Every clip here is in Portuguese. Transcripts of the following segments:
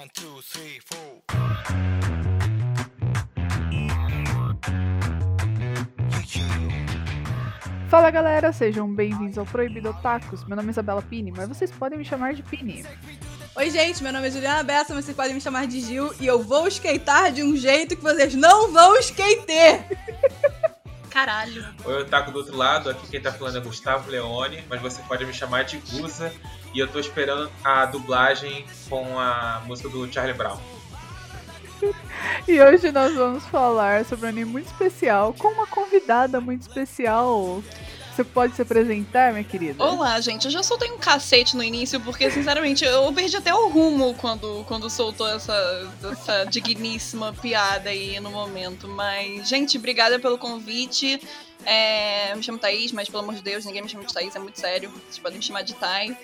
One, two, three, four. Fala galera, sejam bem-vindos ao Proibido Otakus. Meu nome é Isabela Pini, mas vocês podem me chamar de Pini. Oi, gente, meu nome é Juliana Bessa, mas vocês podem me chamar de Gil e eu vou skatear de um jeito que vocês não vão skater! Caralho. Oi, Otaku do outro lado, aqui quem tá falando é Gustavo Leone, mas você pode me chamar de Gusa e eu tô esperando a dublagem com a música do Charlie Brown. E hoje nós vamos falar sobre um anime muito especial com uma convidada muito especial. Você pode se apresentar, minha querida? Olá, gente. Eu já soltei um cacete no início, porque, sinceramente, eu perdi até o rumo quando, quando soltou essa, essa digníssima piada aí no momento. Mas, gente, obrigada pelo convite. É, me chamo Thaís, mas pelo amor de Deus, ninguém me chama de Thaís, é muito sério. Vocês podem me chamar de Thay.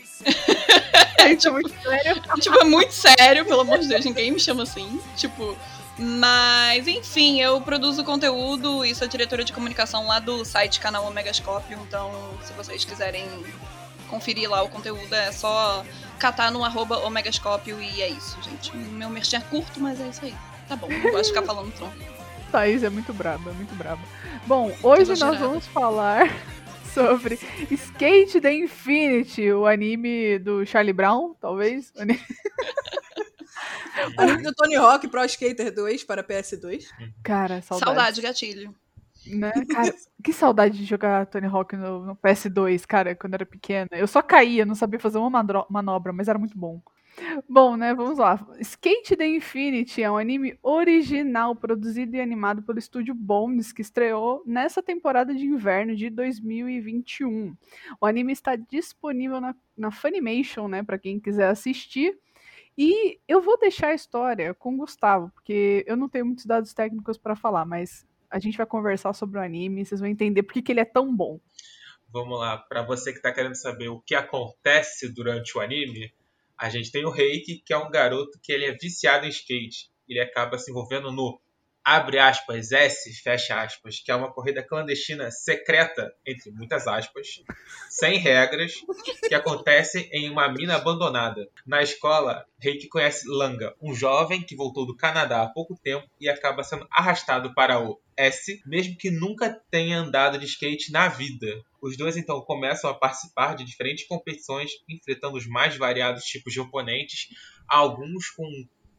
É tipo, muito sério. tipo, é muito sério, pelo amor de Deus, ninguém me chama assim. Tipo, mas, enfim, eu produzo conteúdo e sou diretora de comunicação lá do site canal Omegascópio. Então, se vocês quiserem conferir lá o conteúdo, é só catar no arroba Omegascópio e é isso, gente. Meu merchan é curto, mas é isso aí. Tá bom, não gosto de ficar falando tronco. Thaís é muito braba, é muito braba. Bom, hoje nós vamos falar sobre Skate the Infinity, o anime do Charlie Brown, talvez. Anime do Tony Hawk Pro Skater 2 para PS2. Cara, saudade. Saudade, gatilho. Né? Cara, que saudade de jogar Tony Hawk no, no, PS2, cara, quando eu era pequena. Eu só caía, não sabia fazer uma manobra, mas era muito bom. Bom, né, vamos lá. Skate the Infinity é um anime original produzido e animado pelo estúdio Bones, que estreou nessa temporada de inverno de 2021. O anime está disponível na, na Funimation, né, para quem quiser assistir. E eu vou deixar a história com o Gustavo, porque eu não tenho muitos dados técnicos para falar, mas a gente vai conversar sobre o anime, vocês vão entender por que ele é tão bom. Vamos lá, para você que está querendo saber o que acontece durante o anime, a gente tem o Reiki, que é um garoto que ele é viciado em skate. Ele acaba se envolvendo no abre aspas, S, fecha aspas, que é uma corrida clandestina secreta, entre muitas aspas, sem regras, que acontece em uma mina abandonada. Na escola, Reiki conhece Langa, um jovem que voltou do Canadá há pouco tempo e acaba sendo arrastado para o S, mesmo que nunca tenha andado de skate na vida. Os dois então começam a participar de diferentes competições, enfrentando os mais variados tipos de oponentes, alguns com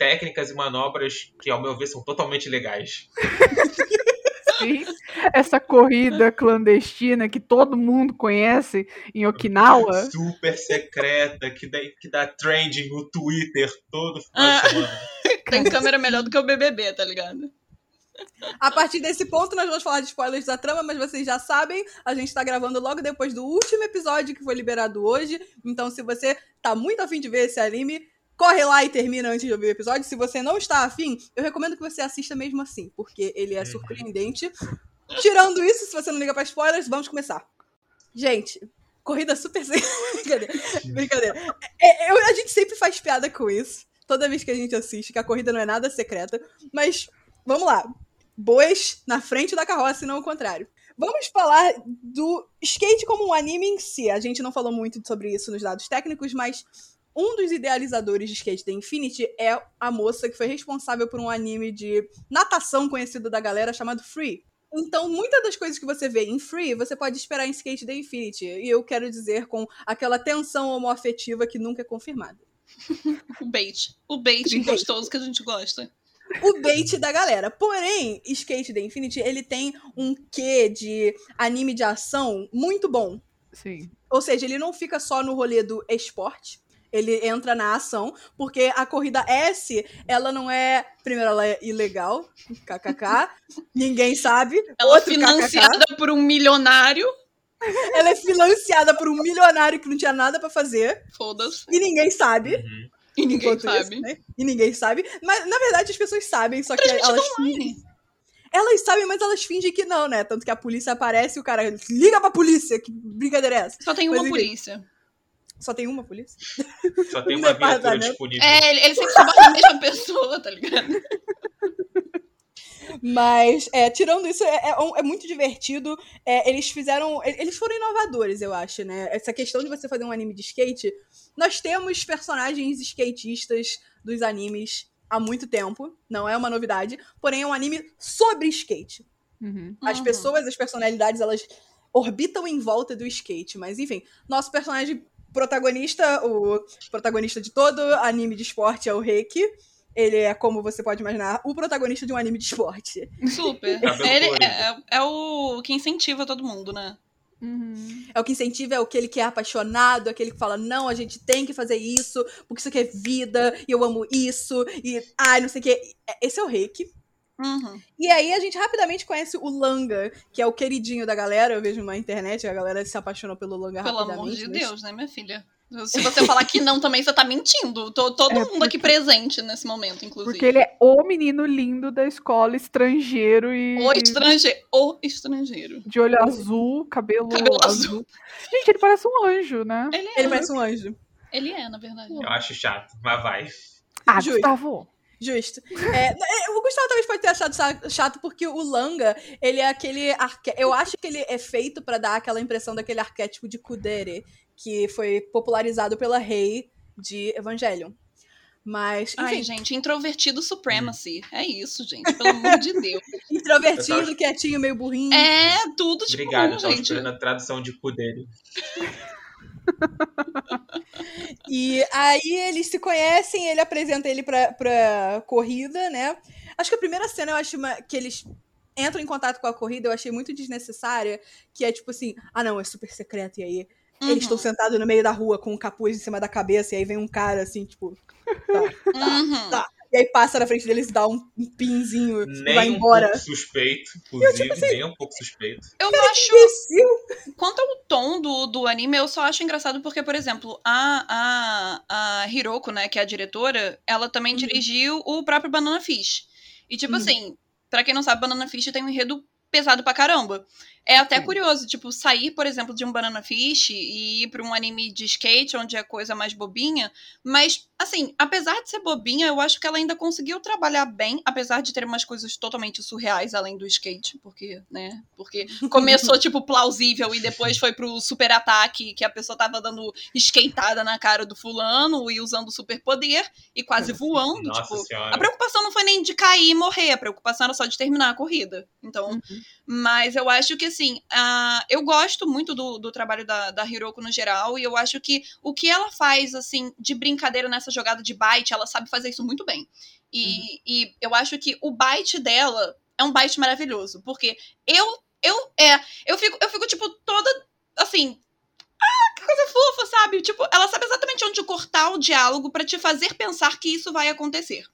técnicas e manobras que, ao meu ver, são totalmente legais. Sim. Essa corrida clandestina que todo mundo conhece em Okinawa. Super secreta, que dá, que dá trending no Twitter todo final de semana. Tem câmera melhor do que o BBB, tá ligado? A partir desse ponto, nós vamos falar de spoilers da trama, mas vocês já sabem, a gente tá gravando logo depois do último episódio que foi liberado hoje. Então, se você tá muito afim de ver esse anime, corre lá e termina antes de ouvir o episódio. Se você não está afim, eu recomendo que você assista mesmo assim, porque ele é surpreendente. Tirando isso, se você não liga pra spoilers, vamos começar. Gente, corrida super. Brincadeira. Brincadeira. É, eu, a gente sempre faz piada com isso. Toda vez que a gente assiste, que a corrida não é nada secreta. Mas, vamos lá. Boas na frente da carroça e não o contrário. Vamos falar do skate como um anime em si. A gente não falou muito sobre isso nos dados técnicos, mas um dos idealizadores de Skate The Infinity é a moça que foi responsável por um anime de natação conhecido da galera chamado Free. Então, muitas das coisas que você vê em Free, você pode esperar em Skate The Infinity. E eu quero dizer com aquela tensão homoafetiva que nunca é confirmada. o bait. O bait Bait. gostoso que a gente gosta. o bait da galera. Porém, Skate The Infinity, ele tem um quê de anime de ação muito bom. Sim. Ou seja, ele não fica só no rolê do esporte. Ele entra na ação, porque a corrida S, ela não é. Primeiro, ela é ilegal, kkk. ninguém sabe. Ela é financiada por um milionário. kkk. Ela é financiada por um milionário que não tinha nada pra fazer. Foda-se. E ninguém sabe. Uhum. E ninguém sabe. isso, né? E ninguém sabe. Mas, na verdade, as pessoas sabem, só que elas fingem. Elas sabem, mas elas fingem que não, né? Tanto que a polícia aparece e o cara liga pra polícia. Que brincadeira é essa? Só tem Mas, uma enfim. polícia. Só tem uma polícia? Só tem Um uma viatura disponível. É, ele, ele sempre se bota a mesma pessoa, tá ligado? Mas, é, tirando isso, é, é, é muito divertido. É, eles fizeram. Eles foram inovadores, eu acho, né? Essa questão de você fazer um anime de skate. Nós temos personagens skatistas dos animes há muito tempo. Não é uma novidade. Porém, é um anime sobre skate. Uhum. As pessoas, as personalidades, elas orbitam em volta do skate. Mas, enfim, nosso personagem protagonista, o protagonista de todo anime de esporte é o Reiki. Ele é, como você pode imaginar, o protagonista de um anime de esporte. Super. Ele colorido. é, é- é o que incentiva todo mundo, né? Uhum. É o que incentiva, é aquele que é apaixonado, aquele que fala, não, a gente tem que fazer isso, porque isso aqui é vida, e eu amo isso, e ai, não sei o quê. Esse é o Reiki. Uhum. E aí a gente rapidamente conhece o Langa, que é o queridinho da galera. Eu vejo na internet, a galera se apaixonou pelo Langa Pelo rapidamente. amor de mas- Deus, né, minha filha? Se você falar que não também, você tá mentindo. Tô- todo É, mundo aqui presente nesse momento, inclusive. Porque ele é o menino lindo da escola, estrangeiro e O estrangeiro. O estrangeiro. de olho azul, cabelo, Cabelo azul. Gente, ele parece um anjo, né? Ele é, Ele parece um anjo. ele é, na verdade. Eu acho chato, mas vai. Ah. Gustavo. Justo. É, é, o Gustavo talvez pode ter achado chato porque o Langa, ele é aquele. Arque... Eu acho que ele é feito pra dar aquela impressão daquele arquétipo de Kudere, que foi popularizado pela Rei de Evangelion. Mas, Ai, enfim, gente, introvertido supremacy. É isso, gente. Pelo amor de Deus. introvertido, tava- quietinho, meio burrinho. É tudo de Obrigado, bom, eu tava gente. esperando a tradução de cu dele. E aí eles se conhecem, ele apresenta ele pra, pra corrida, né? Acho que a primeira cena eu acho que eles entram em contato com a corrida, eu achei muito desnecessária, que é tipo assim, ah não, é super secreto, e aí eles Uhum. estão sentados no meio da rua com o capuz em cima da cabeça, e aí vem um cara assim, tipo, Uhum. Tá. E aí passa na frente deles e dá um, um pinzinho e Nem vai um embora. pouco suspeito, inclusive, assim, nem um pouco suspeito. Eu acho. Imbecil. Quanto ao tom do, do anime, eu só acho engraçado porque, por exemplo, a, a, a Hiroko, né, que é a diretora, ela também Uhum. dirigiu o próprio Banana Fish. E, tipo Uhum. assim, pra quem não sabe, Banana Fish tem um enredo pesado pra caramba. É até Sim. curioso, tipo, sair, por exemplo, de um Banana Fish e ir pra um anime de skate, onde é coisa mais bobinha. Mas, assim, apesar de ser bobinha, eu acho que ela ainda conseguiu trabalhar bem, apesar de ter umas coisas totalmente surreais além do skate, porque, né? Porque começou, tipo, plausível e depois foi pro super ataque, que a pessoa tava dando skateada na cara do fulano e usando super poder e quase voando, Nossa tipo. senhora. A preocupação não foi nem de cair e morrer, a preocupação era só de terminar a corrida. Então, Uhum. Mas eu acho que, assim, eu gosto muito do, do trabalho da, da Hiroko no geral, e eu acho que o que ela faz, assim, de brincadeira nessa jogada de bite, ela sabe fazer isso muito bem. E, e eu acho que o bite dela é um bite maravilhoso, porque eu, eu, é, eu fico, eu fico, tipo, toda, assim, ah, que coisa fofa, sabe? Tipo, ela sabe exatamente onde cortar o diálogo pra te fazer pensar que isso vai acontecer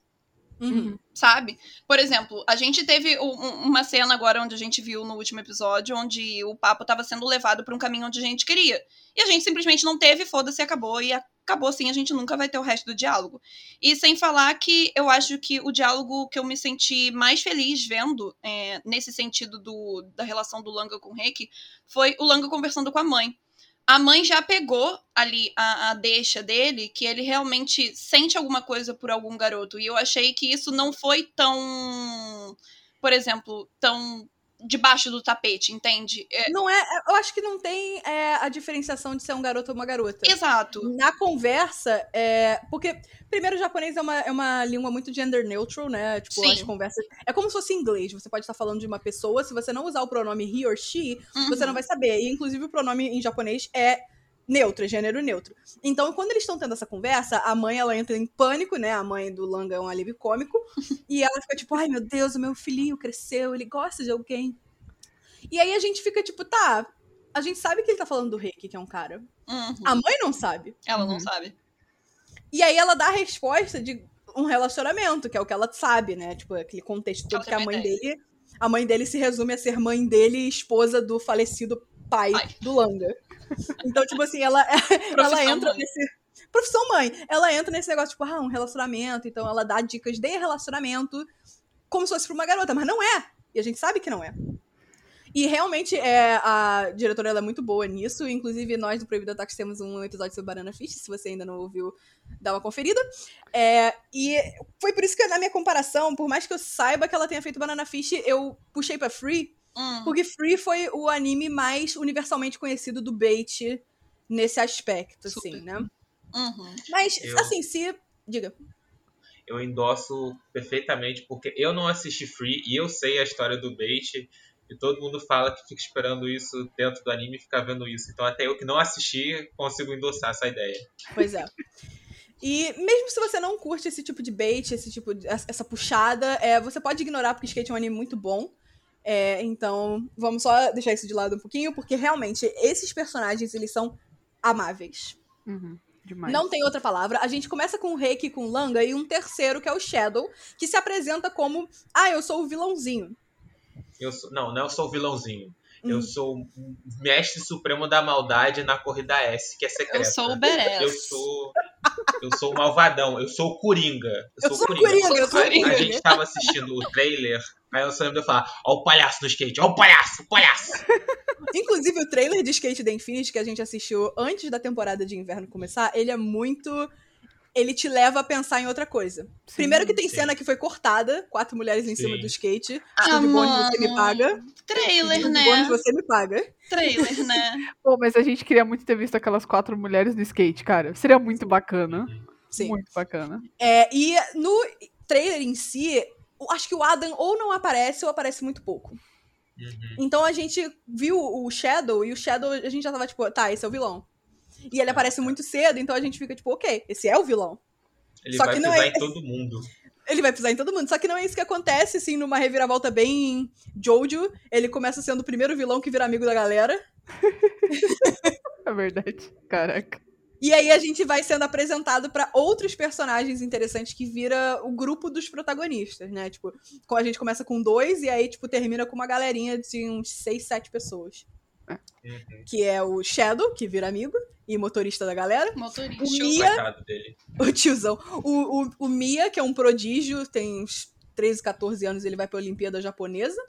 Uhum. sabe? Por exemplo, a gente teve um- uma cena agora onde a gente viu no último episódio onde o papo estava sendo levado para um caminho onde a gente queria. E a gente simplesmente não teve, foda-se, acabou e acabou assim, a gente nunca vai ter o resto do diálogo. E sem falar que eu acho que o diálogo que eu me senti mais feliz vendo, é, nesse sentido do, da relação do Langa com o Reiki, foi o Langa conversando com a mãe. A mãe já pegou ali a, a deixa dele, que ele realmente sente alguma coisa por algum garoto. E eu achei que isso não foi tão, por exemplo, tão debaixo do tapete, entende? É, Não é. Eu acho que não tem é, a diferenciação de ser um garoto ou uma garota. exato. Na conversa, é. Porque, primeiro, o japonês é uma, é uma língua muito gender neutral, né? Tipo, Sim. as conversas. É como se fosse inglês. Você pode estar falando de uma pessoa, se você não usar o pronome he or she, você Uhum. não vai saber. E, inclusive, o pronome em japonês é neutro, é gênero neutro. Então, quando eles estão tendo essa conversa, a mãe, ela entra em pânico, né? A mãe do Langa é um alívio cômico. e ela fica tipo, ai, meu Deus, o meu filhinho cresceu, ele gosta de alguém. E aí a gente fica tipo, tá, a gente sabe que ele tá falando do Reiki, que é um cara. Uhum. A mãe não sabe. Ela não Uhum. sabe. E aí ela dá a resposta de um relacionamento, que é o que ela sabe, né? Tipo, aquele contexto todo que a mãe ideia. dele. A mãe dele se resume a ser mãe dele e esposa do falecido pai, Pai. do Langa. Então, tipo assim, ela, ela entra mãe. nesse. Profissão mãe. Ela entra nesse negócio, tipo, ah, um relacionamento. Então ela dá dicas de relacionamento como se fosse pra uma garota, mas não é. E a gente sabe que não é. E realmente é, a diretora ela é muito boa nisso. Inclusive, nós do Proibido Ataques temos um episódio sobre Banana Fish. Se você ainda não ouviu, dá uma conferida. É, e foi por isso que, na minha comparação, por mais que eu saiba que ela tenha feito Banana Fish, eu puxei pra Free. Hum. Porque Free foi o anime mais universalmente conhecido do bait nesse aspecto, Super. assim, né? Uhum. Mas, Eu- assim, se. Diga. Eu endosso perfeitamente, porque eu não assisti Free e eu sei a história do Bait. E todo mundo fala que fica esperando isso dentro do anime e fica vendo isso. Então até eu que não assisti consigo endossar essa ideia. Pois é. E mesmo se você não curte esse tipo de bait, esse tipo de, essa puxada, é, você pode ignorar porque Skate é um anime muito bom. É, então, vamos só deixar isso de lado um pouquinho, porque realmente esses personagens eles são amáveis. Uhum, demais. Não tem outra palavra. A gente começa com o Reiki com o Langa e um terceiro que é o Shadow, que se apresenta como: "Ah, eu sou o vilãozinho". Eu sou, não, não eu sou o vilãozinho. Hum. Eu sou o mestre supremo da maldade na corrida S, que é secreta. Eu sou o Badass. Eu sou. Eu sou o malvadão, eu sou o Coringa. Eu sou o Coringa, eu sou o A Coringa. gente tava assistindo o trailer, aí eu só lembro de eu falar, ó o palhaço no skate, ó o palhaço, o palhaço. Inclusive, o trailer de Skate the Infinity que a gente assistiu antes da temporada de inverno começar, ele é muito. Ele te leva a pensar em outra coisa. Sim. Primeiro que tem sim. cena que foi cortada, quatro mulheres em cima Sim. do skate. Ah, Estúdio bônus, você me paga. Trailer, né? bônus, você me paga. Trailer, né? Pô, mas a gente queria muito ter visto aquelas quatro mulheres no skate, cara. Seria muito bacana. Sim. Muito bacana. É, e no trailer em si, eu acho que o Adam ou não aparece ou aparece muito pouco. Uhum. Então a gente viu o Shadow e o Shadow a gente já tava tipo, tá, esse é o vilão. E ele aparece muito cedo, então a gente fica tipo, ok, esse é o vilão. Ele Só vai que não pisar é- em todo mundo. Ele vai pisar em todo mundo. Só que não é isso que acontece, assim, numa reviravolta bem Jojo. Ele começa sendo o primeiro vilão que vira amigo da galera. É verdade. Caraca. E aí a gente vai sendo apresentado pra outros personagens interessantes que vira o grupo dos protagonistas, né? Tipo, a gente começa com dois e aí, tipo, termina com uma galerinha de uns seis, sete pessoas. Uhum. Que é o Shadow, que vira amigo e motorista da galera. Motorista. O Mia-. O tiozão. O, o, o Mia, que é um prodígio, tem uns 13, 14 anos, ele vai pra Olimpíada Japonesa.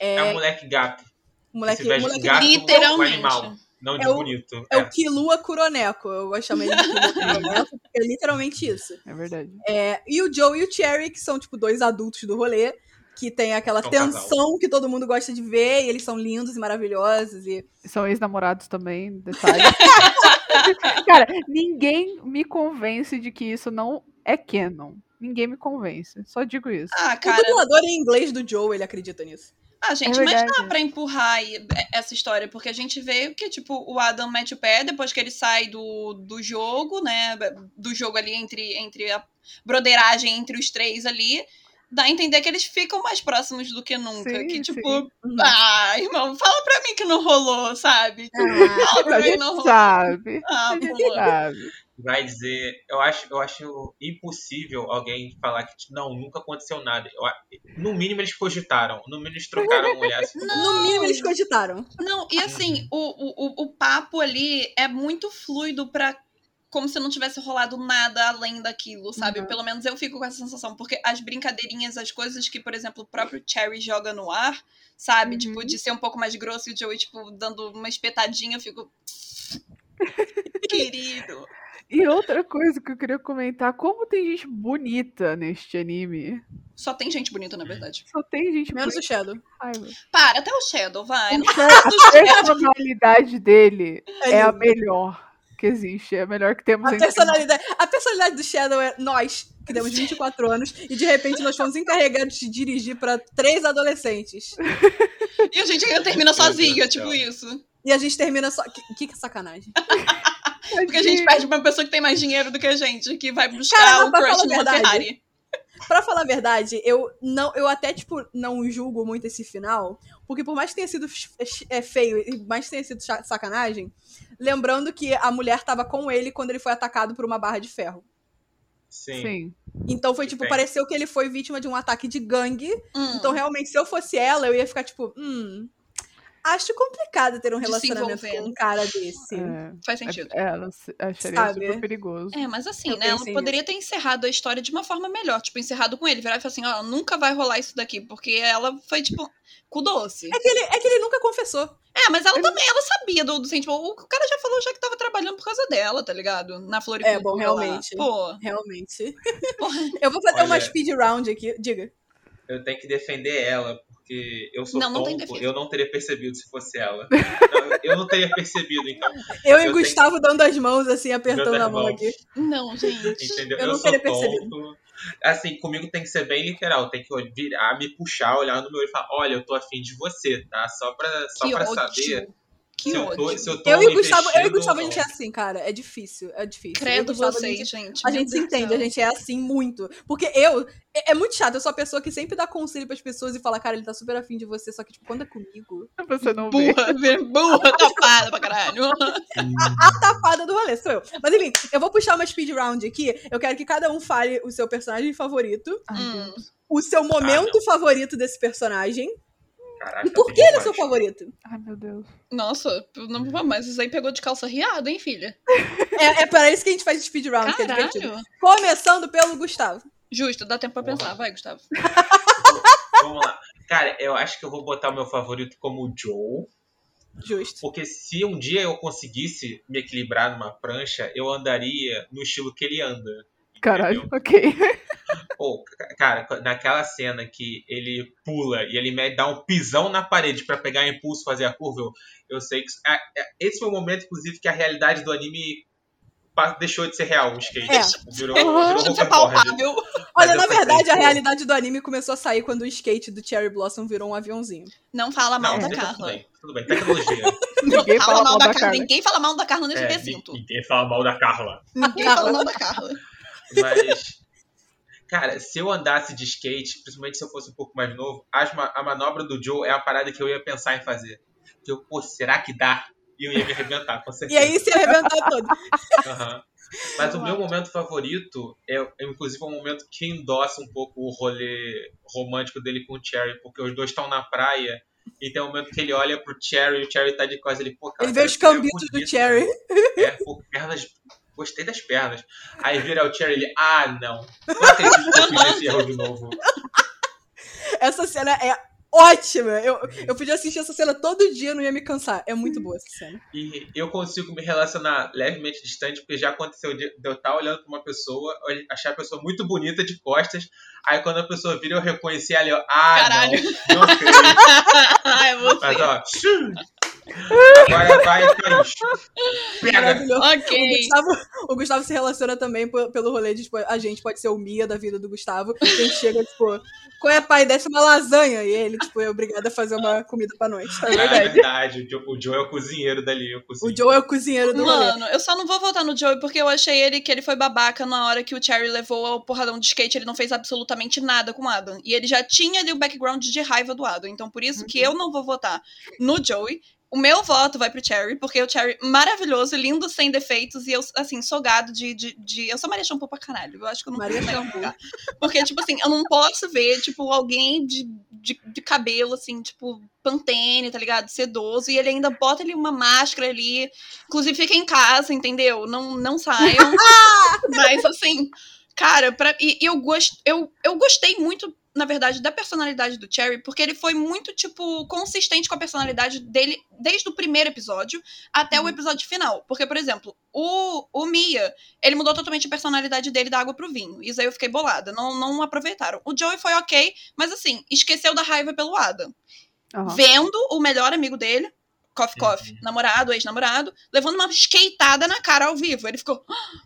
É, um moleque gato. O moleque, moleque gato, Literalmente. um animal. Não de É o- bonito. É o Kilua Kuroneko. Eu gosto de chamar ele de Kilua Kuroneko, porque é literalmente isso. É verdade. É, e o Joe e o Cherry, que são, tipo, dois adultos do rolê, que tem aquela É tensão que todo mundo gosta de ver, e eles são lindos e maravilhosos. E... São ex-namorados também, detalhe. Cara, ninguém me convence de que isso não é canon. Ninguém me convence. Só digo isso. Ah, O cara. dublador em inglês do Joe, ele acredita nisso. Ah, gente, É mas dá pra empurrar aí essa história, porque a gente vê que, tipo, o Adam mete o pé depois que ele sai do, do jogo, né? Do jogo ali entre, entre a broderagem entre os três ali. Dá a entender que eles ficam mais próximos do que nunca. Sim, que, tipo, sim. ah, irmão, fala pra mim que não rolou, sabe? Tipo, Ah, fala pra A mim que não rolou. sabe. Ah, sabe. vai dizer. Eu acho, eu acho impossível alguém falar que tipo, não, nunca aconteceu nada. Eu no mínimo eles cogitaram, no mínimo eles trocaram olhar. assim, No mínimo, eles cogitaram. Não, e assim, o, o, o- o papo ali é muito fluido pra. Como se não tivesse rolado nada além daquilo, sabe? Uhum. Pelo menos eu fico com essa sensação. Porque as brincadeirinhas, as coisas que, por exemplo, o próprio Cherry joga no ar, sabe? Uhum. Tipo, de ser um pouco mais grosso e o Joey, tipo, dando uma espetadinha, eu fico. Querido. E outra coisa que eu queria comentar, como tem gente bonita neste anime. Só tem gente bonita, na verdade. Só tem gente Menos o bonita. Shadow. Raiva. Para, até o Shadow, vai. Não A personalidade dele É é a melhor que existe. É a melhor que temos A personalidade, a personalidade do Shadow é nós, que temos 24 anos, e de repente nós fomos encarregados de dirigir pra três adolescentes. E a gente ainda termina sozinha, do tipo isso. E a gente termina só. Que, que, que sacanagem. Porque a gente perde pra uma pessoa que tem mais dinheiro do que a gente, que vai buscar Cara, o crush falar a numa verdade, Ferrari. Pra falar a verdade, eu não, eu até, tipo, não julgo muito esse final, porque por mais que tenha sido é, feio e mais que tenha sido sacanagem, lembrando que a mulher tava com ele quando ele foi atacado por uma barra de ferro. Sim. Sim. Então foi, tipo, tem. pareceu que ele foi vítima de um ataque de gangue. Hum. Então, realmente, se eu fosse ela, eu ia ficar, tipo, hum. Acho complicado ter um relacionamento com um cara desse. É, Faz sentido. é, ela acharia Sabe? super perigoso. É, mas assim, Eu né? Ela poderia ter encerrado a história de uma forma melhor. Tipo, encerrado com ele. Virar e falar assim, ó, nunca vai rolar isso daqui. Porque ela foi, tipo, com doce. É que, ele, é que ele nunca confessou. É, mas ela também, ela sabia do, do sentimento. O cara já falou já que tava trabalhando por causa dela, tá ligado? Na floricultura. É, bom, realmente. Pô, Realmente. Eu vou fazer uma Olha- speed round aqui. Diga. Eu tenho que defender ela, porque eu sou Não, não tonto, eu não teria percebido se fosse ela. Não, eu não teria percebido, então. Eu e Eu o Gustavo dando as mãos, assim, apertando a mão aqui. não, gente. Entendeu? Eu Eu, não sou teria tonto. percebido. Assim, comigo tem que ser bem literal. Tem que virar, me puxar, olhar no meu olho e falar: Olha, eu tô afim de você, tá? Só pra, só Que pra ódio. saber Que se, eu tô, se eu tô Eu e o Gustavo, eu e Gustavo a gente é assim, cara. É difícil, é difícil. Credo Gustavo, a vocês, gente- gente. A gente se entende, a gente é assim muito. Porque eu. É, é muito chato, eu sou a pessoa que sempre dá conselho pras pessoas e fala, cara, ele tá super afim de você, só que, tipo, quando é comigo. Você não vê. Burra, burra, tapada pra caralho. A tapada do rolê sou eu. Mas enfim, eu vou puxar uma speed round aqui. Eu quero que cada um fale o seu personagem favorito, Ai, Hum. Deus. o seu momento favorito desse personagem. Caraca, E por que ele é seu favorito? Ai, meu Deus. Nossa, não, mas isso aí pegou de calça riada, hein, filha? É, é para isso que a gente faz speed round, que é divertido. Começando pelo Gustavo. Justo, dá tempo pra Porra. pensar. Vai, Gustavo. Vamos lá. Cara, eu acho que eu vou botar o meu favorito como o Joe. Justo. Porque se um dia eu conseguisse me equilibrar numa prancha, eu andaria no estilo que ele anda. Caralho, entendeu? ok. Pô, ca- cara, naquela cena que ele pula e ele me dá um pisão na parede pra pegar impulso e fazer a curva, eu, sei que. é- é- esse foi o momento, inclusive, que a realidade do anime deixou de ser real, o skate. É. Virou, Uhum. virou hoverboard. palpável. Olha, na verdade, a pô, realidade do anime começou a sair quando o skate do Cherry Blossom virou um aviãozinho. Não fala mal Não, da Carla. Tudo bem, tudo bem. Tecnologia. Não Ninguém fala mal da Carla. Ninguém fala mal da Carla nesse É, recinto. ninguém fala mal da Carla. Ninguém fala mal da Carla. Mas, cara, se eu andasse de skate, principalmente se eu fosse um pouco mais novo, as a manobra do Joe é a parada que eu ia pensar em fazer. Que eu, pô, será que dá? E eu ia me arrebentar, com E certeza. aí se arrebentar todo. Aham. Mas o meu momento favorito é, é, inclusive, um momento que endossa um pouco o rolê romântico dele com o Cherry, porque os dois estão na praia. E tem um momento que ele olha pro Cherry e o Cherry tá de costas. Ele, pô, cara, Ele vê os cambitos do Cherry. É, pô, pernas. Gostei das pernas. Aí vira o Cherry ele, ah, não. Não acredito que eu fiz esse erro de novo. Essa cena é ótima. Eu, eu podia assistir essa cena todo dia, não ia me cansar. É muito boa essa cena. E eu consigo me relacionar levemente distante, porque já aconteceu de de eu estar olhando pra uma pessoa, achar a pessoa muito bonita de costas, aí quando a pessoa vira eu reconheci ela, eu, ah, Caralho. não, não creio. é você. Mas ó, agora vai, Thaís. Pega. Maravilhoso. O. Gustavo, o Gustavo se relaciona também pelo rolê de, tipo, a gente pode ser o Mia da vida do Gustavo. A gente chega, tipo, qual é, pai? Desce uma lasanha. E ele, tipo, é obrigado a fazer uma comida pra noite. É Ah, é verdade. verdade, o Joe, o Joe é o cozinheiro dali, eu O. Joe é o cozinheiro do rolê. Mano, eu só não vou votar no Joey porque eu achei ele que ele foi babaca na hora que o Cherry levou o porradão de skate. Ele não fez absolutamente nada com o Adam. E ele já tinha ali o background de raiva do Adam. Então por isso que eu não vou votar no Joey. O meu voto vai pro Cherry, porque o Cherry maravilhoso, lindo, sem defeitos, e eu, assim, sou gado de, de, de- Eu sou Maria Shampoo pra caralho. Eu acho que eu não Maria negar. Porque, tipo assim, eu não posso ver, tipo, alguém de, de, de cabelo, assim, tipo, pantene, tá ligado? Sedoso, e ele ainda bota ali uma máscara ali. Inclusive, fica em casa, entendeu? Não, não saiam. Mas, assim, cara, pra, e, e eu, gost, eu, eu gostei muito, na verdade, da personalidade do Cherry, porque ele foi muito, tipo, consistente com a personalidade dele desde o primeiro episódio até o episódio final. Porque, por exemplo, o, o Mia, ele mudou totalmente a personalidade dele da água pro vinho. Isso aí eu fiquei bolada. Não, não aproveitaram. O Joey foi ok, mas assim, esqueceu da raiva pelo Adam. Aham. Vendo o melhor amigo dele, Coffee Coffee, Uhum. namorado, ex-namorado, levando uma skateada na cara ao vivo. Ele ficou. "Ah!"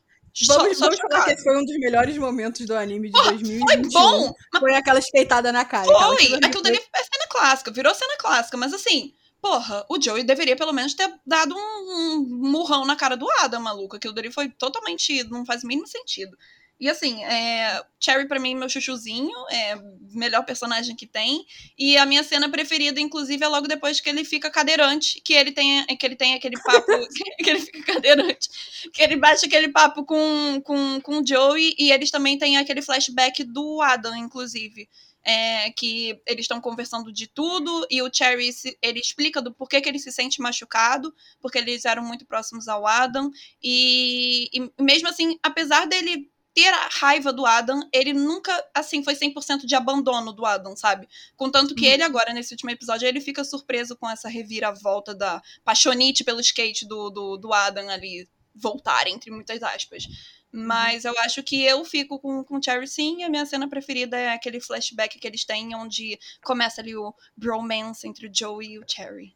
Vamos, só vamos falar que esse foi um dos melhores momentos do anime de Foi 2021. bom, Foi aquela skeitada na cara. Foi! cena Aquilo dali é cena clássica, virou cena clássica, mas assim, porra, o Joey deveria pelo menos ter dado um, um murrão na cara do Adam, maluco. Aquilo dali foi totalmente. não faz o mínimo sentido. E assim, é, Cherry pra mim, meu chuchuzinho, é o melhor personagem que tem. E a minha cena preferida, inclusive, é logo depois que ele fica cadeirante, que ele tem, que ele tem aquele papo. que, que ele fica cadeirante. Que ele bate aquele papo com, com, com o Joey e eles também têm aquele flashback do Adam, inclusive. é, que eles estão conversando de tudo e o Cherry ele explica do porquê que ele se sente machucado, porque eles eram muito próximos ao Adam e, e mesmo assim, apesar dele ter a raiva do Adam, ele nunca, assim, foi 100% de abandono do Adam, sabe? Contanto que uhum. ele agora, nesse último episódio, ele fica surpreso com essa reviravolta da paixonite pelo skate do, do, do Adam ali voltar, entre muitas aspas. Uhum. Mas eu acho que eu fico com, com o Cherry sim. A minha cena preferida é aquele flashback que eles têm, onde começa ali o bromance entre o Joey e o Cherry.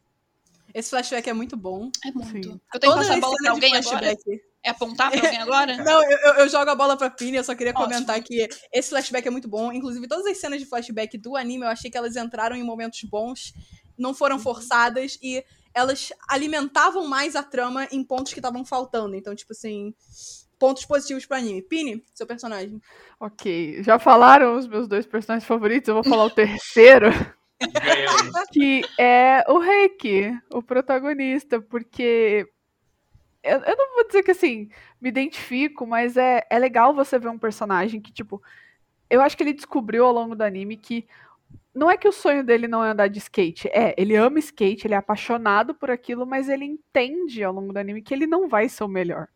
Esse flashback é muito bom. É muito. Sim. Eu tenho Toda que passar a bola pra alguém agora. É apontar pra alguém agora? Não, eu, eu, jogo a bola pra Pini, eu só queria Ótimo. comentar que esse flashback é muito bom. Inclusive, todas as cenas de flashback do anime, eu achei que elas entraram em momentos bons, não foram uhum. forçadas e elas alimentavam mais a trama em pontos que estavam faltando. Então, tipo assim, pontos positivos pro anime. Pini, seu personagem. Ok, já falaram os meus dois personagens favoritos, eu vou falar o terceiro. que é o Reiki, o protagonista, porque eu, eu, não vou dizer que assim, me identifico, mas é, é legal você ver um personagem que, tipo, eu acho que ele descobriu ao longo do anime que não é que o sonho dele não é andar de skate. É, ele ama skate, ele é apaixonado por aquilo, mas ele entende ao longo do anime que ele não vai ser o melhor.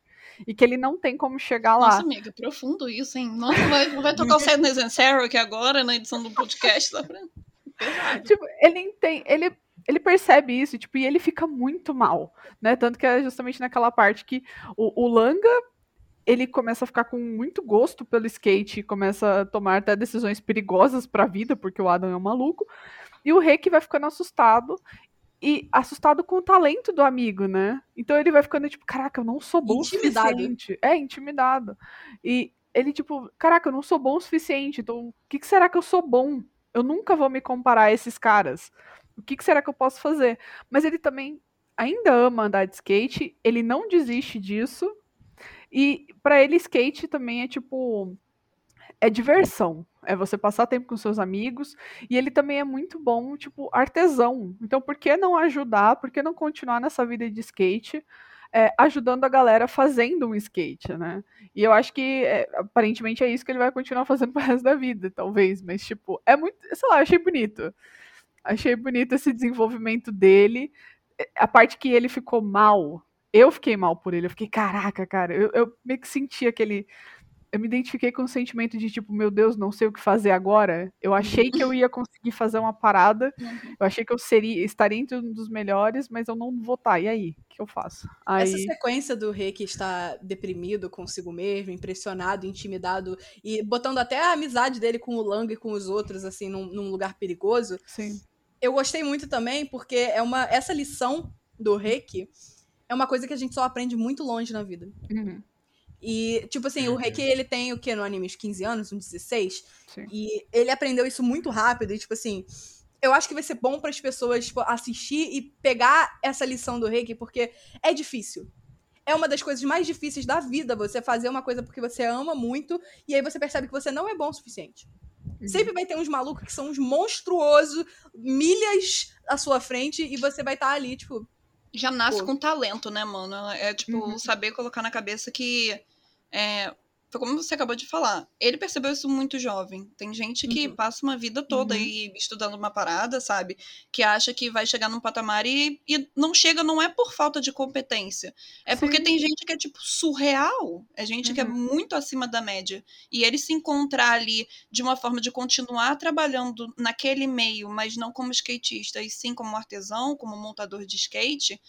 E que ele não tem como chegar lá. Nossa, amiga, profundo isso, hein? Nossa, vai, vai tocar o Sadness and Sarah aqui agora, na edição do podcast. Tá pra... Tipo, ele entende, ele ele percebe isso, tipo, e ele fica muito mal, né? Tanto que é justamente naquela parte que o, o Langa ele começa a ficar com muito gosto pelo skate, começa a tomar até decisões perigosas para a vida, porque o Adam é um maluco. E o Rick vai ficando assustado e assustado com o talento do amigo, né? Então ele vai ficando tipo, caraca, eu não sou bom intimidado. o suficiente. É, intimidado. E ele tipo, caraca, eu não sou bom o suficiente. Então, o que, que será que eu sou bom? Eu nunca vou me comparar a esses caras. O que, que será que eu posso fazer? Mas ele também ainda ama andar de skate, ele não desiste disso. E para ele skate também é tipo é diversão, é você passar tempo com seus amigos, e ele também é muito bom, tipo, artesão. Então, por que não ajudar, por que não continuar nessa vida de skate, é, ajudando a galera fazendo um skate, né? E eu acho que, é, aparentemente, é isso que ele vai continuar fazendo pro resto da vida, talvez, mas, tipo, é muito, sei lá, achei bonito. Achei bonito esse desenvolvimento dele. A parte que ele ficou mal. Eu fiquei mal por ele. Eu fiquei, caraca, cara. Eu, eu meio que senti aquele. Eu me identifiquei com o sentimento de tipo, meu Deus, não sei o que fazer agora. Eu achei que eu ia conseguir fazer uma parada. Uhum. Eu achei que eu seria, estaria entre um dos melhores, mas eu não vou estar. E aí? O que eu faço? Aí... Essa sequência do rei que está deprimido consigo mesmo, impressionado, intimidado e botando até a amizade dele com o Lang e com os outros, assim, num, num lugar perigoso. Sim eu gostei muito também porque é uma essa lição do reiki é uma coisa que a gente só aprende muito longe na vida. Uhum. E, tipo assim, o reiki, ele tem o quê no anime? Uns 15 anos, uns 16? Sim. E ele aprendeu isso muito rápido. E, tipo assim, eu acho que vai ser bom para as pessoas tipo, assistir e pegar essa lição do reiki, porque é difícil. É uma das coisas mais difíceis da vida você fazer uma coisa porque você ama muito e aí você percebe que você não é bom o suficiente. Sempre vai ter uns malucos que são uns monstruosos, milhas à sua frente, e você vai estar tá ali, tipo. Já nasce pô. com talento, né, mano? É tipo, uhum. saber colocar na cabeça que. É, como você acabou de falar. Ele percebeu isso muito jovem. Tem gente que uhum. passa uma vida toda uhum. aí estudando uma parada, sabe? Que acha que vai chegar num patamar e, e não chega, não é por falta de competência. É Sim. porque tem gente que é, tipo, surreal. É gente uhum. que é uhum. muito acima da média. E ele se encontrar ali de uma forma de continuar trabalhando naquele meio, mas não como skatista, e sim como artesão, como montador de skate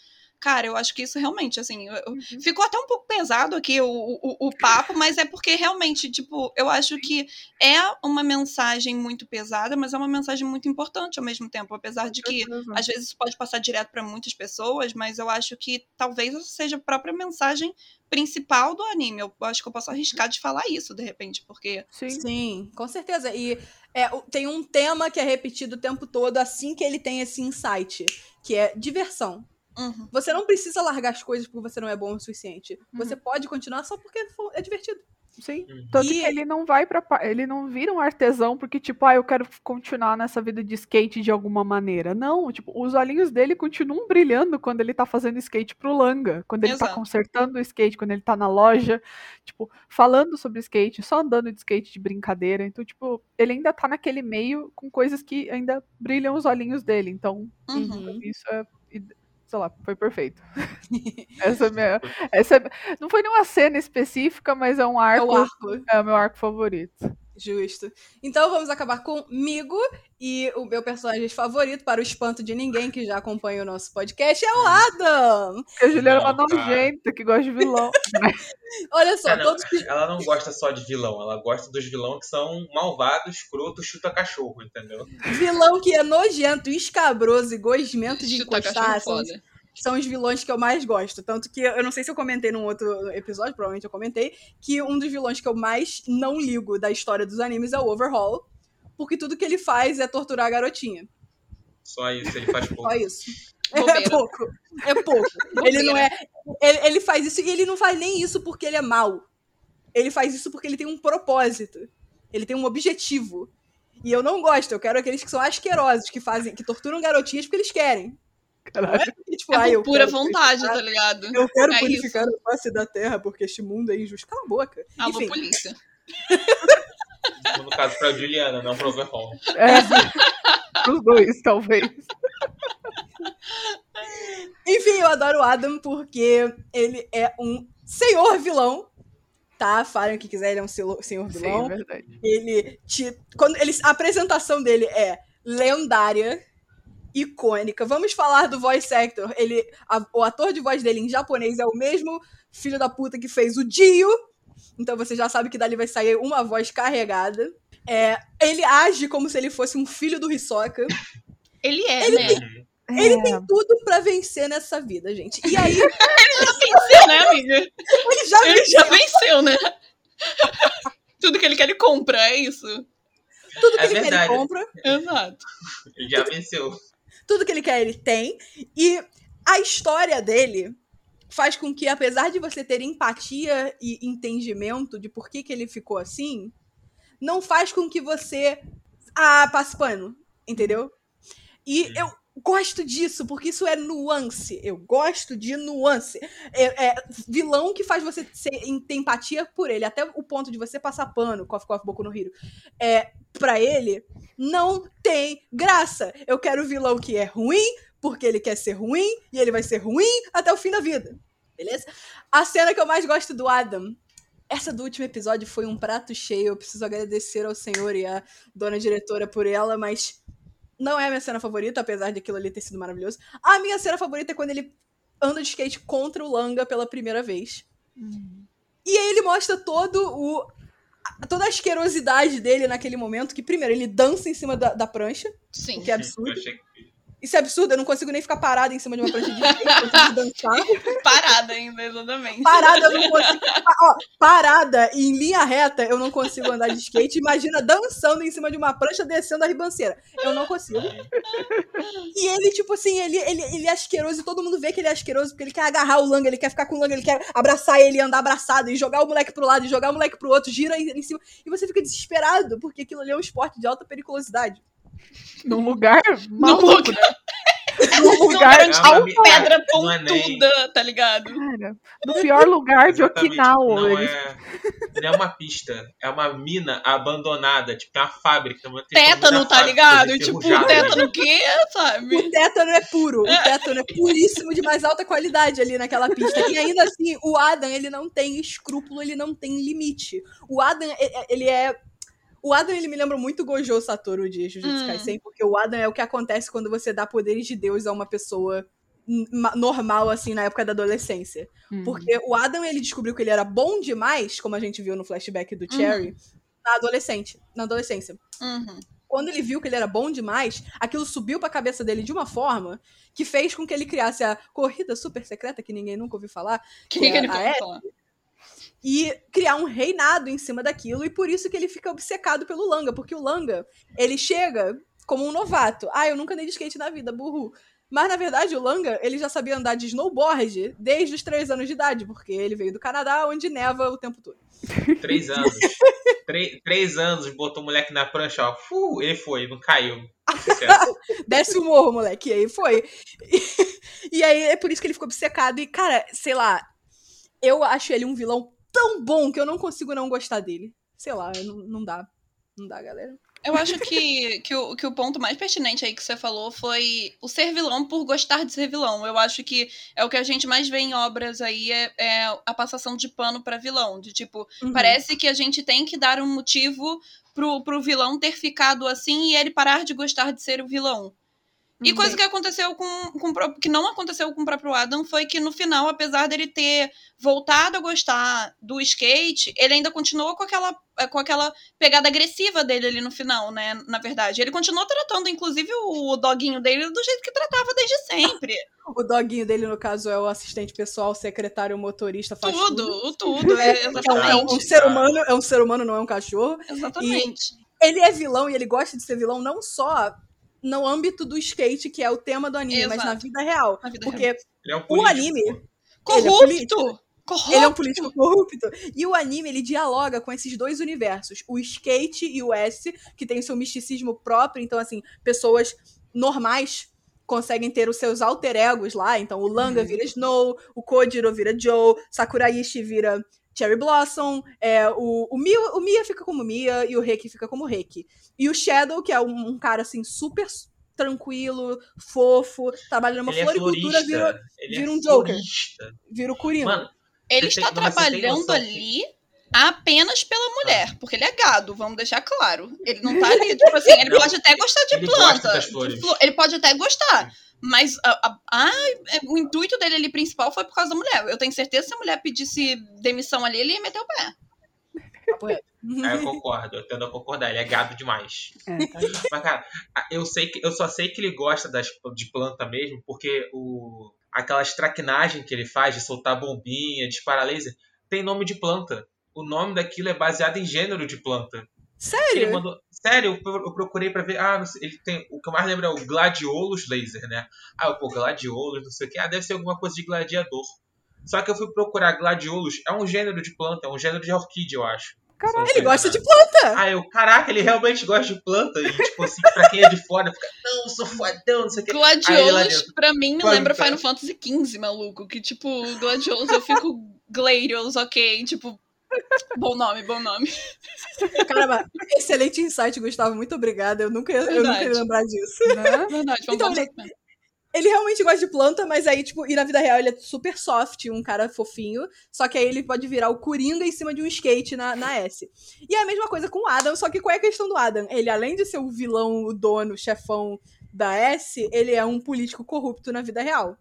Cara, eu acho que isso realmente, assim, uhum. ficou até um pouco pesado aqui o, o, o, papo, mas é porque realmente, tipo, eu acho que é uma mensagem muito pesada, mas é uma mensagem muito importante ao mesmo tempo, apesar de que às vezes pode passar direto para muitas pessoas, mas eu acho que talvez seja a própria mensagem principal do anime. Eu acho que eu posso arriscar de falar isso, de repente, porque. Sim, Sim com certeza. E é, tem um tema que é repetido o tempo todo assim que ele tem esse insight, que é diversão. Uhum. Você não precisa largar as coisas porque você não é bom o suficiente. Uhum. Você pode continuar só porque é divertido. Sim. Uhum. Tanto E- que ele não vai pra. pa- Ele não vira um artesão porque, tipo, ah, eu quero continuar nessa vida de skate de alguma maneira. Não, tipo, os olhinhos dele continuam brilhando quando ele tá fazendo skate pro Langa. Quando ele tá Exato. consertando o skate, quando ele tá na loja, tipo, falando sobre skate, só andando de skate de brincadeira. Então, tipo, ele ainda tá naquele meio com coisas que ainda brilham os olhinhos dele. Então, Uhum. isso é. Sei lá, foi perfeito. essa é minha. Essa é- não foi nenhuma cena específica, mas é um É arco. o arco. É o meu arco favorito. Justo. Então vamos acabar comigo e o meu personagem favorito, para o espanto de ninguém que já acompanha o nosso podcast, é o Adam. Porque a Juliana é uma Não, nojenta que gosta de vilão. Olha só, É, não, todos que ela não gosta só de vilão, ela gosta dos vilões que são malvados, escroto, chuta cachorro, entendeu? vilão que é nojento, escabroso e gosmento de Chutar encostar cachorro são, os- vilões que eu mais gosto. Tanto que eu não sei se eu comentei num outro episódio, provavelmente eu comentei, que um dos vilões que eu mais não ligo da história dos animes é o Overhaul. Porque tudo que ele faz é torturar a garotinha. Só isso, ele faz pouco. Só isso. É Bobeira. pouco. É pouco. ele não é. Ele, ele faz isso e ele não faz nem isso porque ele é mau. Ele faz isso porque ele tem um propósito. Ele tem um objetivo. E eu não gosto. Eu quero aqueles que são asquerosos, que fazem, que torturam garotinhas porque eles querem. Caralho. E, tipo, É "Ai, pura quero vontade, purificar- tá ligado? Eu quero É purificar a face da terra porque este mundo é injusto. Cala a boca. Alô, Enfim, polícia. No caso, pra Juliana, não pro Overhaul. É, os dois, talvez. Enfim, eu adoro o Adam porque ele é um senhor vilão. Tá? Falem o que quiser, ele é um senhor senhor Sim, vilão. é verdade. ele te quando ele, a apresentação dele é lendária icônica vamos falar do voice actor ele a- o ator de voz dele em japonês é o mesmo filho da puta que fez o Dio então você já sabe que dali vai sair uma voz carregada é, ele age como se ele fosse um filho do Hisoka Ele é, né? ele É, tem tudo pra vencer nessa vida gente e aí Venceu, né, amiga? ele já Ele já venceu venceu, né? Tudo que ele quer, ele compra, é isso? tudo que É ele quer ele verdade. compra Exato. Ele já venceu. Tudo que ele quer, ele tem. E a história dele faz com que, apesar de você ter empatia e entendimento de por que, que ele ficou assim, não faz com que você. Ah, passe pano. Entendeu? E eu gosto disso, porque isso é nuance. Eu gosto de nuance. É, é vilão que faz você ter empatia por ele, até o ponto de você passar pano, cof, cof, boco no Hiro. É, pra ele, não tem graça. Eu quero vilão que é ruim, porque ele quer ser ruim, e ele vai ser ruim até o fim da vida. Beleza? A cena que eu mais gosto do Adam. Essa do último episódio foi um prato cheio. Eu preciso agradecer ao senhor e à dona diretora por ela, mas não é a minha cena favorita, apesar de aquilo ali ter sido maravilhoso. A minha cena favorita é quando ele anda de skate contra o Langa pela primeira vez. E aí ele mostra todo o. toda a asquerosidade dele naquele momento, que primeiro ele dança em cima da, da prancha, Sim. o que é absurdo. Eu achei que- Isso é absurdo, eu não consigo nem ficar parada em cima de uma prancha de skate, eu consigo dançar. Parada ainda, exatamente. Parada, eu não consigo. Ó, parada em linha reta, eu não consigo andar de skate. Imagina dançando em cima de uma prancha descendo a ribanceira. Eu não consigo. E ele, tipo assim, ele, ele, ele é asqueroso e todo mundo vê que ele é asqueroso porque ele quer agarrar o Langa, ele quer ficar com o Langa, ele quer abraçar ele, andar abraçado e jogar o moleque pro lado e jogar o moleque pro outro, gira em, em cima. E você fica desesperado porque aquilo ali é um esporte de alta periculosidade. Num lugar No maluco, lugar, né? Num no lugar lugar onde Ah, tem mas- pedra é pontuda, tá ligado? Cara, no pior lugar de Okinawa. Não eles- é, não é uma pista, é uma mina abandonada, tipo, tem uma fábrica. uma- Tétano, tá fábrica ligado? Tipo, enferrujado. tétano o quê, sabe? O tétano é puro. O tétano é puríssimo de mais alta qualidade ali naquela pista. E ainda assim, o Adam, ele não tem escrúpulo, ele não tem limite. O Adam, ele é. O Adam, ele me lembra muito Gojo Satoru de Jujutsu Hum. Kaisen, porque o Adam é o que acontece quando você dá poderes de Deus a uma pessoa normal, assim, na época da adolescência. Hum. Porque o Adam, ele descobriu que ele era bom demais, como a gente viu no flashback do Cherry, na adolescente, na adolescência Uhum. quando ele viu que ele era bom demais, aquilo subiu pra cabeça dele de uma forma que fez com que ele criasse a corrida super secreta, que ninguém nunca ouviu falar, Que Que ninguém é- nunca é? falar. E criar um reinado em cima daquilo, e por isso que ele fica obcecado pelo Langa, porque o Langa, ele chega como um novato. Ah, eu nunca andei de skate na vida, burro. Mas, na verdade, o Langa, ele já sabia andar de snowboard desde os três anos de idade, porque ele veio do Canadá, onde neva o tempo todo. Três anos. três, três anos, botou o moleque na prancha, ó. Fu, ele foi, não caiu. Desce o morro, moleque. E aí foi. E, e aí é por isso que ele ficou obcecado. E, cara, sei lá, eu acho ele um vilão tão bom que eu não consigo não gostar dele. Sei lá, não, não dá. Não dá, galera. Eu acho que, que, o, que o ponto mais pertinente aí que você falou foi o ser vilão por gostar de ser vilão. Eu acho que é o que a gente mais vê em obras aí, é, é a passação de pano para vilão. De tipo, Uhum. parece que a gente tem que dar um motivo pro, pro vilão ter ficado assim e ele parar de gostar de ser o vilão. E coisa que aconteceu com, com que não aconteceu com o próprio Adam foi que no final, apesar dele ter voltado a gostar do skate, ele ainda continuou com aquela, eh, com aquela pegada agressiva dele ali no final, né? Na verdade. Ele continuou tratando, inclusive, o doguinho dele do jeito que tratava desde sempre. O doguinho dele, no caso, é o assistente pessoal, secretário, motorista, faz tudo. tudo, o tudo. É, é, é um, é um exatamente. ser humano, é um ser humano, não é um cachorro. Exatamente. Ele é vilão e ele gosta de ser vilão não só no âmbito do skate, que é o tema do anime, mas Exato. na vida real. Na vida Porque Ele é um o anime, é Corrupto! Corrupto! ele é um político corrupto. E o anime, ele dialoga com esses dois universos. O skate e o S, que tem o seu misticismo próprio. Então, assim, pessoas normais conseguem ter os seus alter egos lá. Então, o Langa Uhum. vira Snow, o Kojiro vira Joe, Sakuraishi vira Cherry Blossom, é, o, o, Mia, o Mia fica como Mia e o Reiki fica como Reiki. E o Shadow, que é um, um cara, assim, super tranquilo, fofo, trabalha numa Ele é floricultura, florista. vira, ele vira é um Joker. florista. vira o Coringa. Mano, Ele está tem- trabalhando noção que- ali apenas pela mulher, porque ele é gado, vamos deixar claro. Ele não tá ali, tipo assim, ele Não. pode até gostar de Ele planta. de flores. Ele pode até gostar. Mas a- a- a- o intuito dele ali principal foi por causa da mulher. Eu tenho certeza que se a mulher pedisse demissão ali, ele ia meter o pé. É, eu concordo, eu tendo a concordar, ele é gado demais. É, tá. Mas, cara, eu, sei que, eu só sei que ele gosta das, de planta mesmo, porque o, aquelas traquinagens que ele faz de soltar bombinha, disparar laser, tem nome de planta. O nome daquilo é baseado em gênero de planta. Ele Sério? mandou. Sério, eu, pro- eu procurei pra ver. Ah, não sei, ele tem. O que eu mais lembro é o Gladiolus Laser, né? Ah, pô, Gladiolus, não sei o que. Ah, deve ser alguma coisa de gladiador. Só que eu fui procurar Gladiolus, é um gênero de planta, é um gênero de orquídea, eu acho. Caraca. Ele gosta de enganado. planta. Ah, eu, caraca, ele realmente gosta de planta. E, tipo assim, pra quem é de fora, fica, não, sou fodão, não sei o que. Aí Gladiolus, dentro. pra mim, me Planta. lembra Final Fantasy XV, maluco. Que, tipo, Gladiolus, eu fico Gladiolus, ok. Tipo, bom nome, bom nome. Caramba, excelente insight, Gustavo. Muito obrigada. Eu nunca, ia- eu nunca ia lembrar disso. Né? Verdade, vamos Então, ele-. Ele realmente gosta de planta, mas aí, tipo, e na vida real ele é super soft, um cara fofinho. Só que aí ele pode virar o Coringa em cima de um skate na, na S. E é a mesma coisa com o Adam, só que qual é a questão do Adam? Ele, além de ser o vilão, o dono, o chefão da S, ele é um político corrupto na vida real.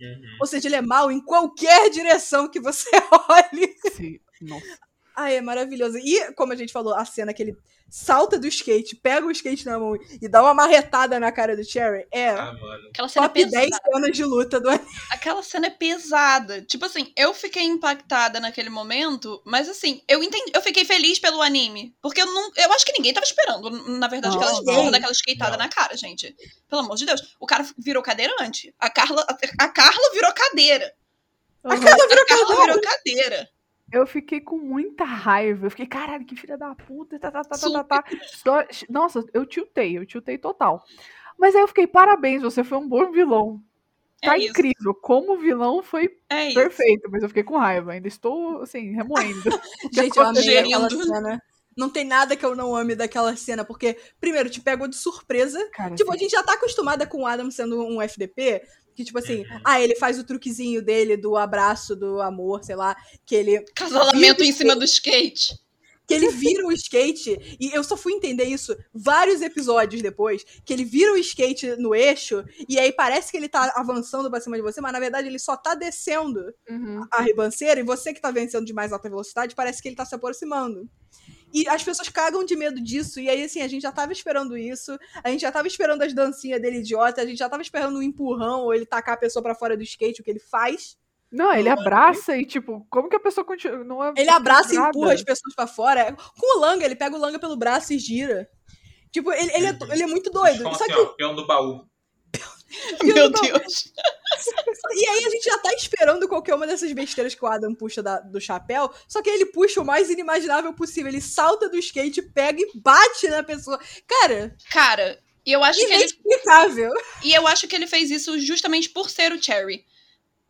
Uhum. Ou seja, ele é mal em qualquer direção que você olhe. Sim. Nossa. Ah, é maravilhoso. E, como a gente falou, a cena que ele salta do skate, pega o skate na mão e dá uma marretada na cara do Cherry é Ah, mano. Aquela cena é top pesada. 10 cenas de luta do anime. Aquela cena é pesada. Tipo assim, eu fiquei impactada naquele momento, mas assim, eu entendi, eu fiquei feliz pelo anime. Porque eu não. Eu acho que ninguém tava esperando, na verdade, Não, aquela porra daquela skateada Não. na cara, gente. Pelo amor de Deus. O cara virou cadeirante. A Carla, a, Carla virou cadeira. A Carla virou A Carla virou cadeira. Eu fiquei com muita raiva. Eu fiquei, caralho, que filha da puta. Tá, tá, tá, tá, tá, tá. Nossa, eu tiltei, eu tiltei total. Mas aí eu fiquei, parabéns, você foi um bom vilão. Tá é isso. incrível. Como vilão foi É isso. perfeito, mas eu fiquei com raiva. Ainda estou, assim, remoendo. Gente, eu amei aquela cena. Não tem nada que eu não ame daquela cena, porque, primeiro, te pegou de surpresa. Cara, Tipo, a assim, gente já tá acostumada com o Adam sendo um FDP, que, tipo assim, Uhum. ah, ele faz o truquezinho dele do abraço, do amor, sei lá, que ele Casalamento em cima do skate. que ele vira o skate, e eu só fui entender isso vários episódios depois, que ele vira o skate no eixo, e aí parece que ele tá avançando pra cima de você, mas na verdade ele só tá descendo uhum. a ribanceira, e você que tá vencendo de mais alta velocidade, parece que ele tá se aproximando. E as pessoas cagam de medo disso, e aí assim, a gente já tava esperando isso, a gente já tava esperando as dancinhas dele idiota, a gente já tava esperando um empurrão, ou ele tacar a pessoa pra fora do skate, o que ele faz. Não, ele abraça e, tipo, como que a pessoa continua. Não é Ele abraça e empurra as pessoas pra fora. Com o Langa, ele pega o Langa pelo braço e gira. Tipo, ele, ele, é, ele é muito doido. Só que assim, ó, peão do baú. Meu não- Deus. E aí a gente já tá esperando qualquer uma dessas besteiras que o Adam puxa da- do chapéu, só que ele puxa o mais inimaginável possível. Ele salta do skate, pega e bate na pessoa. Cara, Cara, e eu acho que ele inexplicável. E eu acho que ele fez isso justamente por ser o Cherry.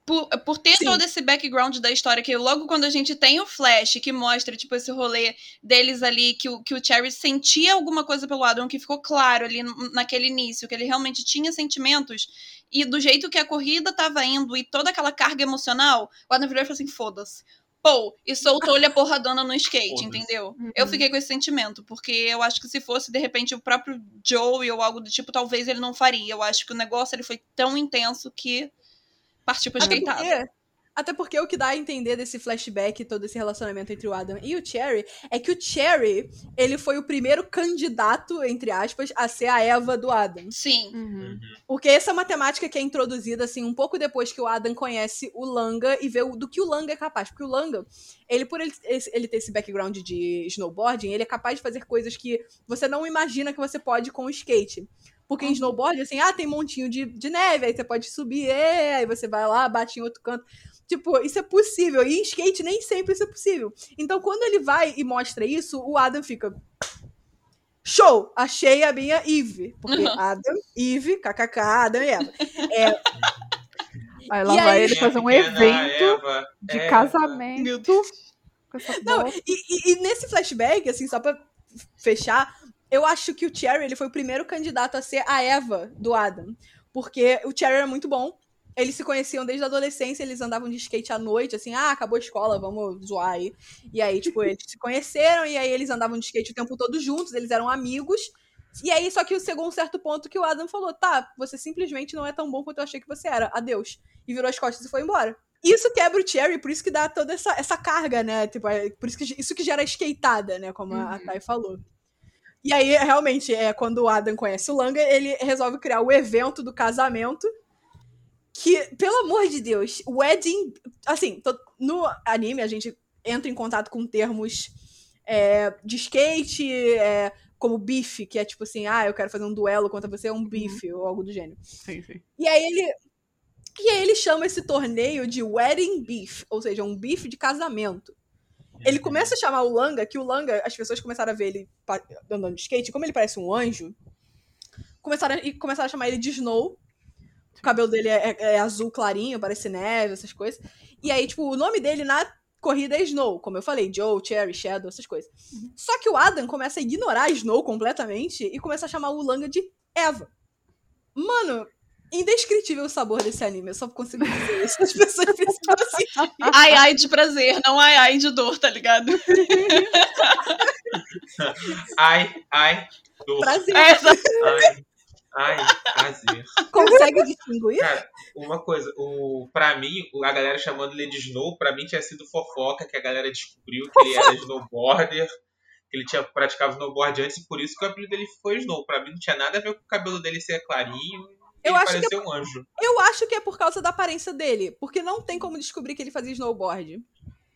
Por, por ter Sim. todo esse background da história, que logo quando a gente tem o Flash, que mostra, tipo, esse rolê deles ali, que o, que o Cherry sentia alguma coisa pelo Adam, que ficou claro ali naquele início, que ele realmente tinha sentimentos, e do jeito que a corrida tava indo, e toda aquela carga emocional, o Adam virou e falou assim, foda-se. Pô, e soltou-lhe a porradona no skate, entendeu? Uhum. Eu fiquei com esse sentimento, porque eu acho que se fosse, de repente, o próprio Joey ou algo do tipo, talvez ele não faria. Eu acho que o negócio ele foi tão intenso que partiu pra Até skeitada. porque, até porque o que dá a entender desse flashback, todo esse relacionamento entre o Adam e o Cherry, é que o Cherry, ele foi o primeiro candidato, entre aspas, a ser a Eva do Adam. Sim. Uhum. Porque essa matemática que é introduzida, assim, um pouco depois que o Adam conhece o Langa e vê o- do que o Langa é capaz. Porque o Langa, ele, por ele, esse- ele ter esse background de snowboarding, ele é capaz de fazer coisas que você não imagina que você pode com o skate. Porque em snowboard, assim, ah, tem montinho de, de neve, aí você pode subir, é, aí você vai lá, bate em outro canto. Tipo, isso é possível. E em skate nem sempre isso é possível. Então, quando ele vai e mostra isso, o Adam fica. Show! Achei a minha Eve. Porque Uhum. Adam, Eve, kkk, Adam e Eva. Aí lá E vai aí- ele fazer um evento Eva, de Eva. casamento. Meu Deus. Com essa Não, e, e- e nesse flashback, assim, só pra fechar, eu acho que o Cherry ele foi o primeiro candidato a ser a Eva do Adam. Porque o Cherry era muito bom. Eles se conheciam desde a adolescência, eles andavam de skate à noite, assim, ah, acabou a escola, vamos zoar aí. E aí, tipo, eles se conheceram e aí eles andavam de skate o tempo todo juntos, eles eram amigos. E aí, só que chegou um certo ponto que o Adam falou: tá, você simplesmente não é tão bom quanto eu achei que você era. Adeus. E virou as costas e foi embora. Isso quebra o Cherry, por isso que dá toda essa, essa carga, né? Tipo, é, por isso que isso que gera a skateada, né? Como a, a Uhum. Thay falou. E aí, realmente, é quando o Adam conhece o Langa, ele resolve criar o evento do casamento. Que, pelo amor de Deus, wedding. Assim, to- no anime a gente entra em contato com termos é, de skate, é, como bife, que é tipo assim, ah, eu quero fazer um duelo contra você, é um bife, ou algo do gênero. Sim, sim. E aí ele. E aí ele chama esse torneio de Wedding Beef, ou seja, um bife de casamento. Ele começa a chamar o Langa, que o Langa, as pessoas começaram a ver ele andando de skate, como ele parece um anjo, começaram a, e começaram a chamar ele de Snow. O cabelo dele é, é- é azul clarinho, parece neve, essas coisas. E aí, tipo, o nome dele na corrida é Snow, como eu falei, Joe, Cherry, Shadow, essas coisas. Só que o Adam começa a ignorar Snow completamente e começa a chamar o Langa de Eva. Mano, indescritível o sabor desse anime, eu só consigo dizer isso. As pessoas precisam assistir. Ai, ai de prazer, não ai, ai de dor, tá ligado? Ai, ai, dor. Prazer. É. Ai, ai, prazer. Consegue distinguir? Cara, uma coisa, o, pra mim, a galera chamando ele de Snow, pra mim tinha sido fofoca, que a galera descobriu que ele era snowboarder, que ele tinha praticado snowboard antes, e por isso que o apelido dele foi Snow. Pra mim não tinha nada a ver com o cabelo dele ser clarinho, Eu ele acho que parecia um anjo. Eu acho que é por causa da aparência dele, porque não tem como descobrir que ele fazia snowboard.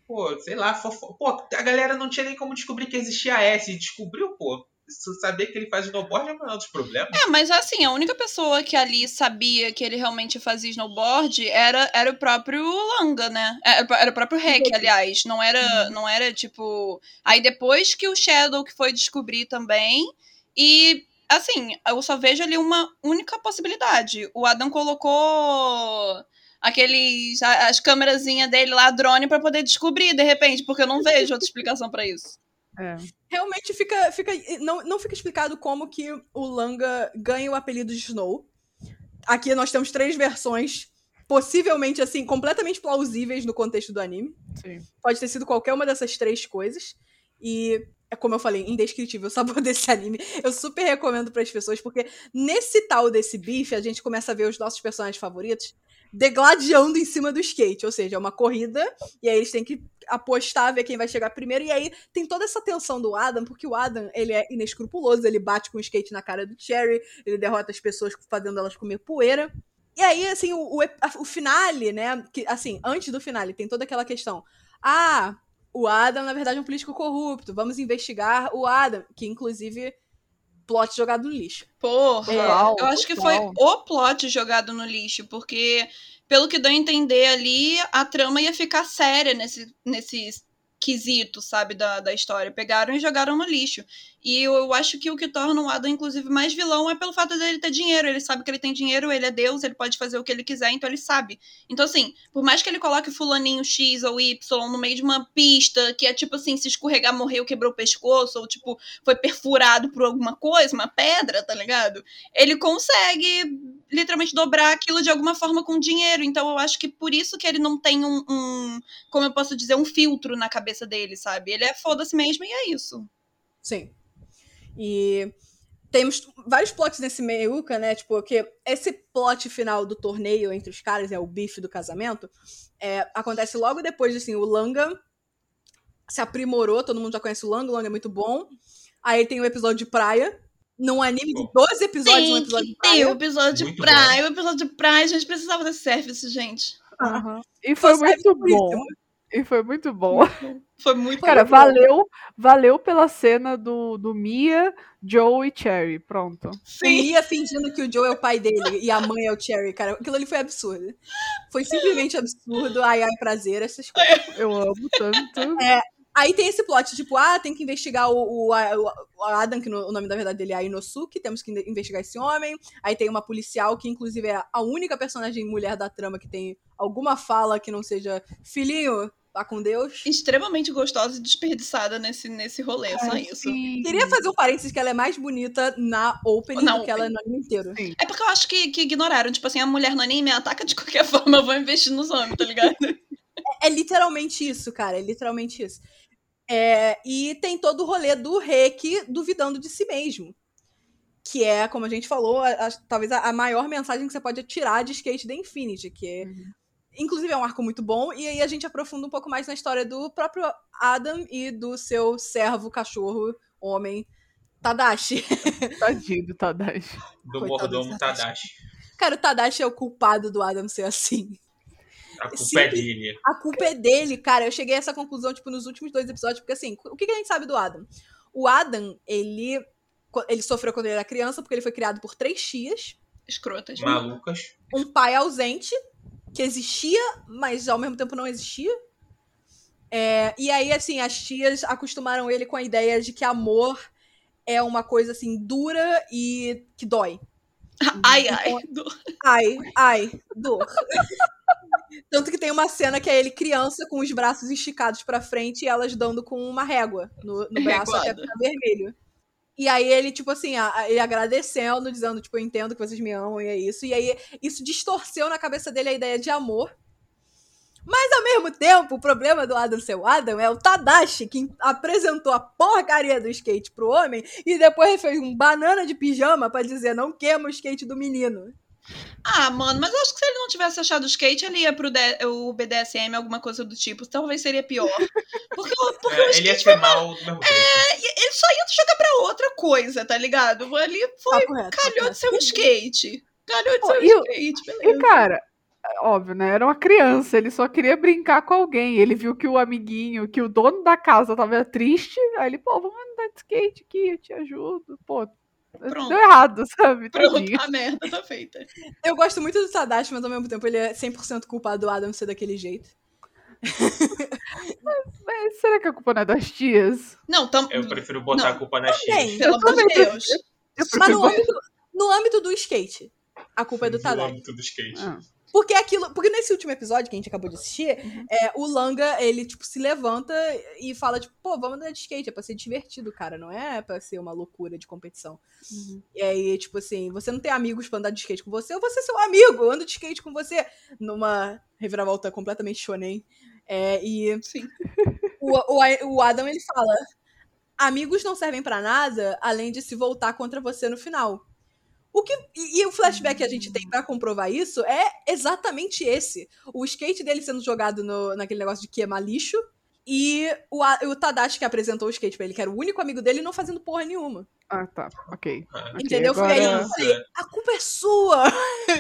Pô, sei lá, fofo... Pô, a galera não tinha nem como descobrir que existia S, e descobriu, pô. Se saber que ele faz snowboard é o menor dos problemas. É, mas assim, a única pessoa que ali sabia que ele realmente fazia snowboard era, era o próprio Langa, né? Era, era o próprio Rek, aliás. Não era, não era tipo. Aí depois que o Shadow que foi descobrir também. E assim, eu só vejo ali uma única possibilidade. O Adam colocou aqueles. as câmerazinhas dele lá, drone, pra poder descobrir, de repente, porque eu não vejo outra explicação pra isso. É. Realmente fica. fica não, não fica explicado como que o Langa ganha o apelido de Snow. Aqui nós temos três versões, possivelmente, assim, completamente plausíveis no contexto do anime. Sim. Pode ter sido qualquer uma dessas três coisas. E é como eu falei, indescritível o sabor desse anime. Eu super recomendo para as pessoas, porque nesse tal desse bife, a gente começa a ver os nossos personagens favoritos degladiando em cima do skate. Ou seja, é uma corrida, e aí eles têm que apostar, ver quem vai chegar primeiro. E aí tem toda essa tensão do Adam, porque o Adam, ele é inescrupuloso, ele bate com o skate na cara do Cherry, ele derrota as pessoas fazendo elas comer poeira. E aí, assim, o, o, o finale, né? Que, assim, antes do finale, tem toda aquela questão. Ah, o Adam, na verdade, é um político corrupto. Vamos investigar o Adam. Que, inclusive, plot jogado no lixo. Porra, Total, eu acho que foi o plot jogado no lixo, porque, pelo que deu a entender ali, a trama ia ficar séria nesse, nesse quesito, sabe, da, da história. Pegaram e jogaram no lixo. E eu, eu acho que o que torna o Adam, inclusive, mais vilão é pelo fato dele ter dinheiro. Ele sabe que ele tem dinheiro, ele é Deus, ele pode fazer o que ele quiser, então ele sabe. Então, assim, por mais que ele coloque fulaninho X ou Y no meio de uma pista, que é tipo assim, se escorregar, morreu, quebrou o pescoço, ou tipo, foi perfurado por alguma coisa, uma pedra, tá ligado? Ele consegue literalmente dobrar aquilo de alguma forma com dinheiro. Então eu acho que por isso que ele não tem um, um como eu posso dizer, um filtro na cabeça dele, sabe? Ele é foda-se mesmo e é isso. Sim. E temos vários plots nesse meiuca, né? Tipo, que esse plot final do torneio entre os caras, é o bife do casamento, é, acontece logo depois, assim, o Langa se aprimorou, todo mundo já conhece o Langa, o Langa é muito bom. Aí tem o episódio de praia, num anime de 12 episódios, um Tem episódio de que ter o praia. episódio de Muito praia, o episódio de praia, a gente precisava desse service, gente. Aham. E foi Fanservice muito bom. E foi muito bom. Foi muito Cara, bom. valeu, valeu pela cena do, do Mia, Joe e Cherry. Pronto. O Sim. Mia fingindo que o Joe é o pai dele e a mãe é o Cherry, cara. Aquilo ali foi absurdo. Foi simplesmente absurdo. Ai, ai, prazer, essas coisas. Eu amo tanto. Aí tem esse plot, tipo, ah, tem que investigar o, o, o Adam, que no- o nome da verdade dele é Inosuke, temos que in- investigar esse homem. Aí tem uma policial, que inclusive é a única personagem mulher da trama que tem alguma fala que não seja filhinho, vá com Deus. Extremamente gostosa e desperdiçada nesse, nesse rolê, só Ai, isso. sim. Queria fazer um parênteses que ela é mais bonita na opening Na do que ela é no anime inteiro. Sim. É porque eu acho que, que ignoraram. Tipo assim, a mulher no anime ataca de qualquer forma, eu vou investir nos homens, tá ligado? É literalmente isso, cara. É literalmente isso. É, e tem todo o rolê do Reiki duvidando de si mesmo. Que é, como a gente falou, a- a- talvez a, a maior mensagem que você pode tirar de Skate da Infinity, que é, inclusive é um arco muito bom. E aí a gente aprofunda um pouco mais na história do próprio Adam e do seu servo, cachorro, homem, Tadashi. Tadinho do Tadashi. Do mordomo do Tadashi. Cara, o Tadashi é o culpado do Adam ser assim. A culpa Sim. é dele. A culpa é dele, cara. Eu cheguei a essa conclusão, tipo, nos últimos dois episódios, porque assim, o que que a gente sabe do Adam? O Adam, ele, ele sofreu quando ele era criança, porque ele foi criado por três tias, Escrotas. Malucas. um pai ausente, que existia, mas ao mesmo tempo não existia. É, e aí, assim, as tias acostumaram ele com a ideia de que amor é uma coisa, assim, dura e que dói. Ai, ai. do- Ai, ai, dor. Tanto que tem uma cena que é ele criança com os braços esticados pra frente e elas dando com uma régua no, no braço até Reguada. ficar vermelho. E aí ele, tipo assim, ele agradecendo, dizendo, tipo, eu entendo que vocês me amam e é isso. E aí isso distorceu na cabeça dele a ideia de amor. Mas ao mesmo tempo, o problema do Adam ser o Adam é o Tadashi, que apresentou a porcaria do skate pro homem e depois fez um banana de pijama pra dizer não queima o skate do menino. Ah, mano, mas eu acho que se ele não tivesse achado o skate, ele ia pro D- o BDSM, alguma coisa do tipo. Talvez seria pior. Porque, o- porque o É, ele ia skate ser mal do mesmo jeito. ele só ia jogar pra outra coisa, tá ligado? Ali foi. Tá correto. tá Calhou correto. de ser um skate. Calhou de Pô, ser um e skate, E, beleza. cara, é óbvio, né? Era uma criança, ele só queria brincar com alguém. Ele viu que o amiguinho, que o dono da casa tava triste, aí ele, pô, vamos andar de skate aqui, eu te ajudo. Pô, Pronto. deu errado, sabe? Pronto, Tadinho. a merda tá feita. Eu gosto muito do Tadashi, mas ao mesmo tempo ele é 100% culpado do Adam ser daquele jeito. Mas será que a culpa não é das tias? Não, tam... Eu prefiro botar Não. a culpa nas tias. pelo amor de Deus. Eu Mas no âmbito, no âmbito do skate, a culpa é do No Tadashi. âmbito do skate. Ah. Porque aquilo. Porque nesse último episódio que a gente acabou de assistir, é, o Langa, ele, tipo, se levanta e fala, tipo, pô, vamos andar de skate, é pra ser divertido, cara, não é pra ser uma loucura de competição. Uhum. E aí, tipo assim, você não tem amigos pra andar de skate com você, eu vou ser seu amigo, eu ando de skate com você. Numa reviravolta completamente shonen. É, e Sim. o, o, o Adam, ele fala, amigos não servem pra nada, além de se voltar contra você no final. O que, e, e o flashback que a gente tem pra comprovar isso é exatamente esse. O skate dele sendo jogado no, naquele negócio de queimar lixo. E o, o Tadashi que apresentou o skate pra ele, que era o único amigo dele, não fazendo porra nenhuma. Ah, tá. Ok. Ah, Entendeu? Foi aí agora- falei, a culpa é sua! É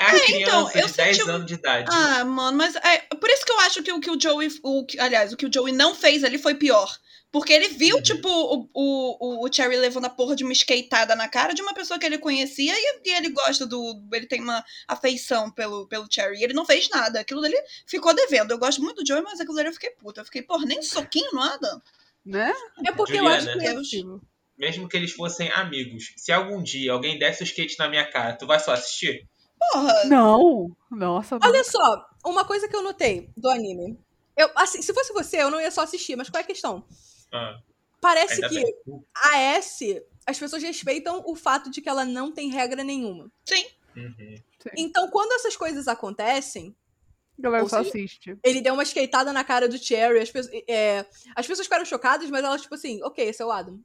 a criança então, eu de 10 senti um- anos de idade. Ah, mano, mas é por isso que eu acho que o que o Joey. O, aliás, o que o Joey não fez ali foi pior. Porque ele viu, Uhum. tipo, o, o, o Cherry levando a porra de uma skateada na cara de uma pessoa que ele conhecia e, e ele gosta do. Ele tem uma afeição pelo, pelo Cherry. E ele não fez nada. Aquilo dele ficou devendo. Eu gosto muito do Joey, mas aquilo dele eu fiquei puta. Eu fiquei, porra, nem soquinho, nada. Né? É porque eu Juliana. acho que. Deus. Mesmo que eles fossem amigos, se algum dia alguém desse o skate na minha cara, tu vai só assistir? Porra. Não. Nossa, não. Olha só, uma coisa que eu notei do anime. Eu, assim, se fosse você, eu não ia só assistir, mas qual é a questão? Ah, Parece ainda que bem. a S, as pessoas respeitam o fato de que ela não tem regra nenhuma. Sim. Uhum. Então, quando essas coisas acontem, A galera só seja, assiste. ele deu uma skateada na cara do Cherry. As, pessoas- é, as pessoas ficaram chocadas, mas elas, tipo assim, ok, esse é o Adam.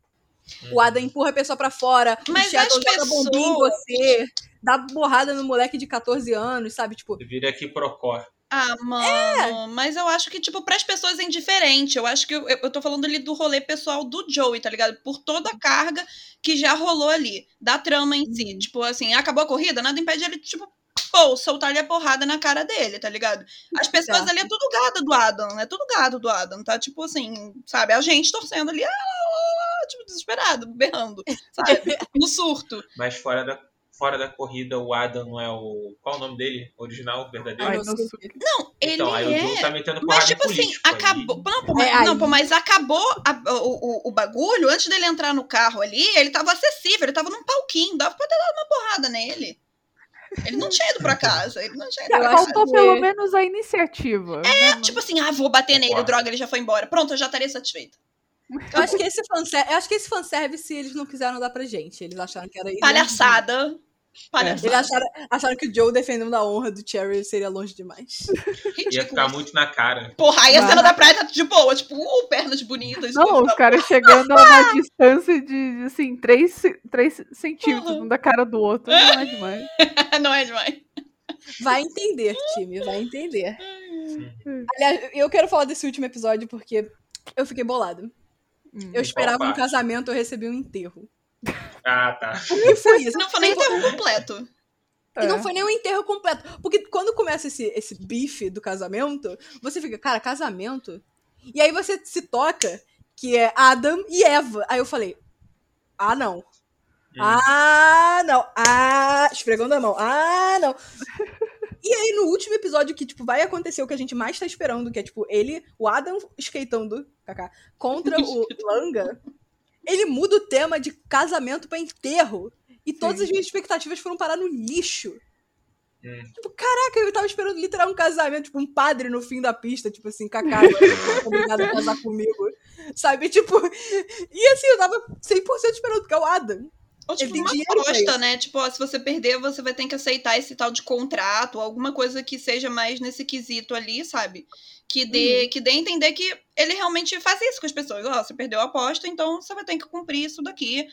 O Adam empurra a pessoa pra fora, Mas o Shadow joga bombinha em pessoas- você, dá borrada no moleque de 14 anos, sabe? Tipo, Vira aqui Procor. Ah, mano, mas eu acho que, tipo, pras pessoas é indiferente. Eu acho que eu, eu tô falando ali do rolê pessoal do Joey, tá ligado? Por toda a carga que já rolou ali, da trama em si. Tipo, assim, acabou a corrida, nada impede ele, tipo, pô, soltar-lhe a porrada na cara dele, tá ligado? As pessoas Certo. ali é tudo gado do Adam, é tudo gado do Adam, tá? Tipo assim, sabe? A gente torcendo ali, ah, tipo, desesperado, berrando, sabe? No surto. Mas fora da, fora da corrida, o Adam não é o. Qual o nome dele? Original, verdadeiro? Ai, não não ele então, aí o é. Joe tá metendo Mas, porrada tipo em assim, político. aí. acabou. Não, pô, É, mas, aí- não, pô, mas acabou a- o, o, o bagulho, antes dele entrar no carro ali, ele tava acessível, ele tava num palquinho, dava pra ter dado uma porrada nele. Ele não tinha ido pra casa, ele não tinha ido pra casa. Faltou que- pelo menos a iniciativa. É, Tipo assim, ah, vou bater nele, droga, ele já foi embora. Pronto, eu já estaria satisfeita. eu acho que esse fanservice, eu acho que esse fanservice eles não quiseram dar pra gente. Eles acharam que era isso. Palhaçada. Palhaçada. Eles acharam, acharam que o Joe defendendo a honra do Cherry seria longe demais. Ia Ridículo. ficar muito na cara. Porra, aí a cena da praia tá de boa, tipo, uh, pernas bonitas. Não, os caras chegando a uma distância de, assim, 3, três centímetros Uhum. um da cara do outro. Não é demais. não é demais. Vai entender, time, vai entender. Aliás, eu quero falar desse último episódio porque eu fiquei bolado. Hum. Eu esperava um casamento, eu recebi um enterro. Ah, tá. O que foi isso? Não foi nem enterro completo. E não É. foi nem um enterro completo. Porque quando começa esse, esse bife do casamento, você fica, cara, casamento? E aí você se toca que é Adam e Eva. Aí eu falei, ah, não. Hum. Ah, não. Ah, esfregando a mão. Ah, não. E aí, no último episódio, que, tipo, vai acontecer o que a gente mais tá esperando, que é, tipo, ele, o Adam skateando, kaká, contra o Langa, ele muda o tema de casamento pra enterro. E todas Sim. as minhas expectativas foram parar no lixo. Hum. Tipo, caraca, eu tava esperando literal um casamento, tipo, um padre no fim da pista, tipo assim, Cacá, é obrigado a casar comigo. Sabe, tipo. E assim, eu tava 100% esperando, porque é o Adam. Ou tipo, tem dinheiro proposta, isso. né? Tipo, ó, se você perder, você vai ter que aceitar esse tal de contrato, alguma coisa que seja mais nesse quesito ali, sabe? Que dê, Uhum. que dê a entender que ele realmente faz isso com as pessoas. Ó, você perdeu a aposta, então você vai ter que cumprir isso daqui.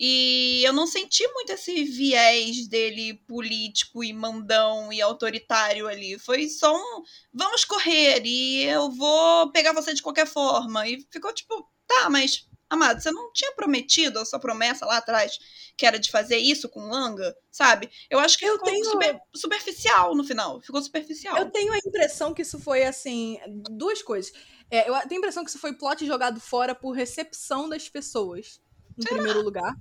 E eu não senti muito esse viés dele político e mandão e autoritário ali. Foi só um vamos correr e eu vou pegar você de qualquer forma. E ficou tipo, tá, mas amado, você não tinha prometido a sua promessa lá atrás que era de fazer isso com Langa, sabe? Eu acho que Eu ficou tenho- super- superficial no final. Ficou superficial. Eu tenho a impressão que isso foi, assim, duas coisas. É, eu tenho a impressão que isso foi plot jogado fora por recepção das pessoas, em primeiro lugar.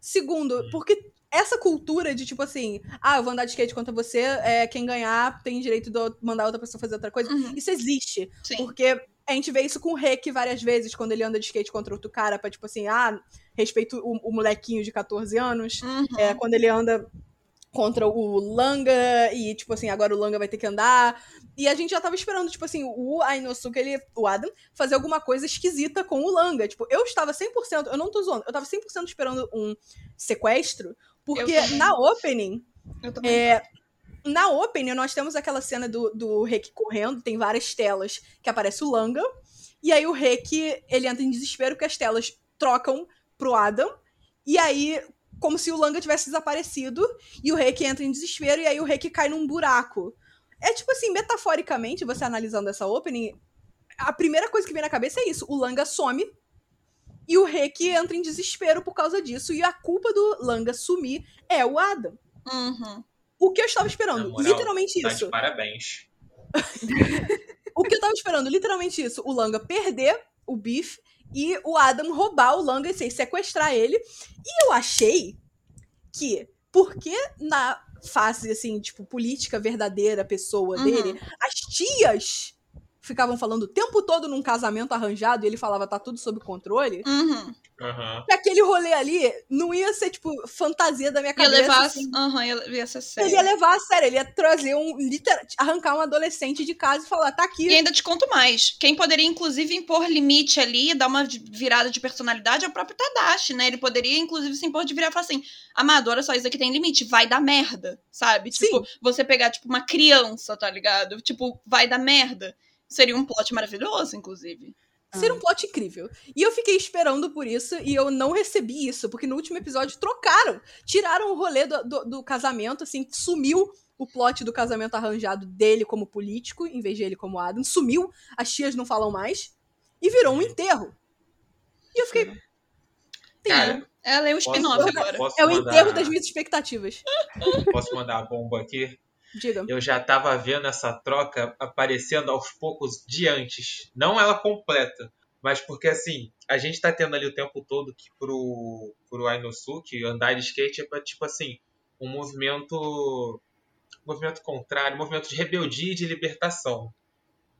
Segundo, porque essa cultura de, tipo assim, ah, eu vou andar de skate contra você, é, quem ganhar tem direito de mandar outra pessoa fazer outra coisa. Uhum, Isso existe. sim. Porque a gente vê isso com o Rek várias vezes, quando ele anda de skate contra outro cara, pra, tipo assim, ah, respeito o, o molequinho de 14 anos. Uhum. É, quando ele anda contra o Langa, e, tipo assim, agora o Langa vai ter que andar. E a gente já tava esperando, tipo assim, o Ainosuke, ele, o Adam, fazer alguma coisa esquisita com o Langa. Tipo, eu estava 100%, eu não tô zoando, eu tava 100% esperando um sequestro, porque na opening, é, na opening, nós temos aquela cena do, do Rek correndo, tem várias telas que aparece o Langa, e aí o Rek, ele entra em desespero porque as telas trocam pro Adam, e aí, como se o Langa tivesse desaparecido, e o Rek entra em desespero, e aí o Rek cai num buraco. É tipo assim, metaforicamente, você analisando essa opening, a primeira coisa que vem na cabeça é isso, o Langa some, e o Rek entra em desespero por causa disso, e a culpa do Langa sumir é o Adam. Uhum. O que eu estava esperando? Moral, literalmente Tá isso. de parabéns. O que eu tava esperando? Literalmente isso. O Langa perder o Beef e o Adam roubar o Langa e sequestrar ele. E eu achei que, porque na fase, assim, tipo, política verdadeira, pessoa Uhum. dele, as tias ficavam falando o tempo todo num casamento arranjado e ele falava, tá tudo sob controle. Uhum. Que aquele rolê ali não ia ser, tipo, fantasia da minha Ia cabeça. levar. assim. Aham, ia, ia ser sério. Ele ia levar a sério, ele ia trazer um. literal- arrancar um adolescente de casa e falar, tá aqui. E ainda te conto mais. Quem poderia, inclusive, impor limite ali, dar uma virada de personalidade é o próprio Tadashi, né? Ele poderia, inclusive, se impor de virar e falar assim: Amado, olha só, isso aqui tem limite, vai dar merda, sabe? Sim. Tipo, você pegar, tipo, uma criança, tá ligado? Tipo, vai dar merda. Seria um plot maravilhoso, inclusive. Ser um plot incrível. E eu fiquei esperando por isso e eu não recebi isso, porque no último episódio trocaram. Tiraram o rolê do, do- do casamento, assim, sumiu o plot do casamento arranjado dele como político, em vez de ele como Adam. Sumiu, as tias não falam mais. E virou um enterro. E eu fiquei. Cara, Ela é o spin-off agora. é o mandar- enterro das minhas expectativas. Posso mandar a bomba aqui? Diga. Eu já tava vendo essa troca aparecendo aos poucos de antes. Não ela completa, mas porque assim, a gente tá tendo ali o tempo todo que pro, pro Ainosuke andar de skate é tipo assim, um movimento. movimento contrário, um movimento de rebeldia e de libertação.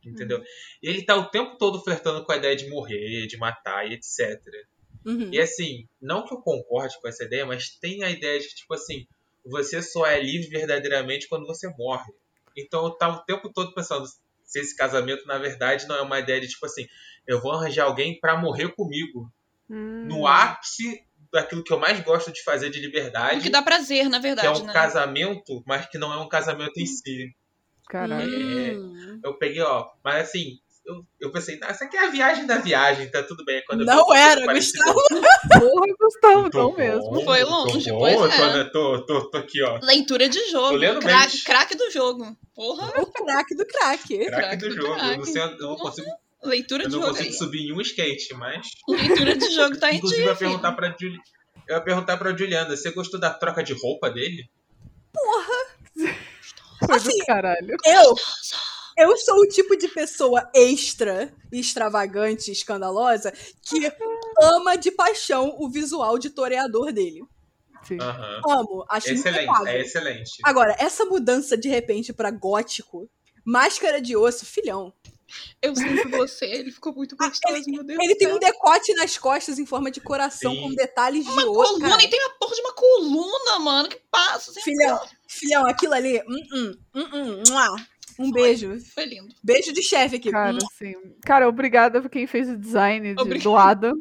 Entendeu? E ele tá o tempo todo flertando com a ideia de morrer, de matar e etc. Uhum. E assim, não que eu concorde com essa ideia, mas tem a ideia de que, tipo assim, você só é livre verdadeiramente quando você morre. Então eu tava o tempo todo pensando se esse casamento, na verdade, não é uma ideia de, tipo assim, eu vou arranjar alguém pra morrer comigo. Hum. No ápice daquilo que eu mais gosto de fazer de O liberdade, que dá prazer, na que é verdade, um né? casamento, mas que não é um casamento em si. Caralho. Hum. Eu peguei, ó, mas assim, eu, eu pensei, essa aqui é a viagem da viagem, tá tudo bem. Quando eu vi Não era, parecido, Porra, Gustavo, não bom, mesmo. Foi tô longe, bom, pois eu é. tô, tô, tô, tô aqui, ó. Leitura de jogo. Craque do jogo. Porra, O craque do craque. Craque do do jogo. Eu não, sei, eu não consigo, leitura eu de não jogo consigo aí. subir em um skate, mas. Leitura de jogo tá em Inclusive, eu ia perguntar pra Juli... Eu ia perguntar pra Juliana, você gostou da troca de roupa dele? Foi Assim, do caralho. Eu, eu sou o tipo de pessoa extra, extravagante, escandalosa, que ama de paixão o visual de toreador dele. Aham. Amo, acho Excelente, impecável. é excelente. Agora, essa mudança de repente pra gótico, máscara de osso, filhão. Eu sinto você, ele ficou muito gostoso, meu Deus Ele tem um decote nas costas em forma de coração Sim. com detalhes de Uma osso. coluna, cara. e tem a porra de uma coluna, mano, que passa. Assim, Filhão, filhão, aquilo ali. hum, hum, hum, hum. Um beijo. Foi lindo. Beijo de chefe aqui. Cara, Hum. assim. Cara, obrigada por quem fez o design de, Obrigada. do Adam.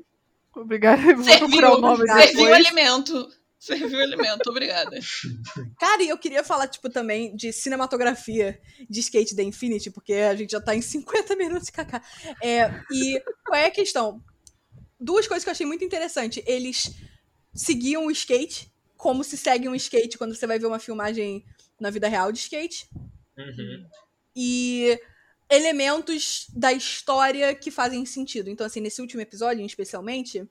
Obrigada. Vou Serviu, procurar o nome serviu depois. alimento. Serviu alimento, obrigada. Cara, e eu queria falar, tipo, também de cinematografia de Skate da Infinity, porque a gente já tá em 50 minutos, kaká. É, e qual é a questão? Duas coisas que eu achei muito interessante. Eles seguiam o skate, como se segue um skate quando você vai ver uma filmagem na vida real de skate. Uhum. E elementos da história que fazem sentido. Então, assim, nesse último episódio, especialmente,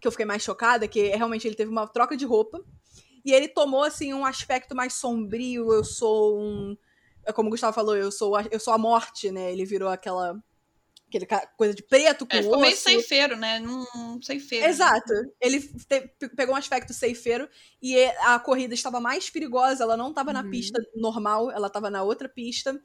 que eu fiquei mais chocada, que realmente ele teve uma troca de roupa. E ele tomou, assim, um aspecto mais sombrio. Eu sou um. é Como o Gustavo falou, eu sou a, eu sou a morte, né? Ele virou aquela. Aquele coisa de preto com É, ficou meio osso. ceifeiro, né? Um ceifeiro. Exato. Ele te- pe- pegou um aspecto ceifeiro e e- a corrida estava mais perigosa. Ela não estava na Uhum. pista normal, ela estava na outra pista,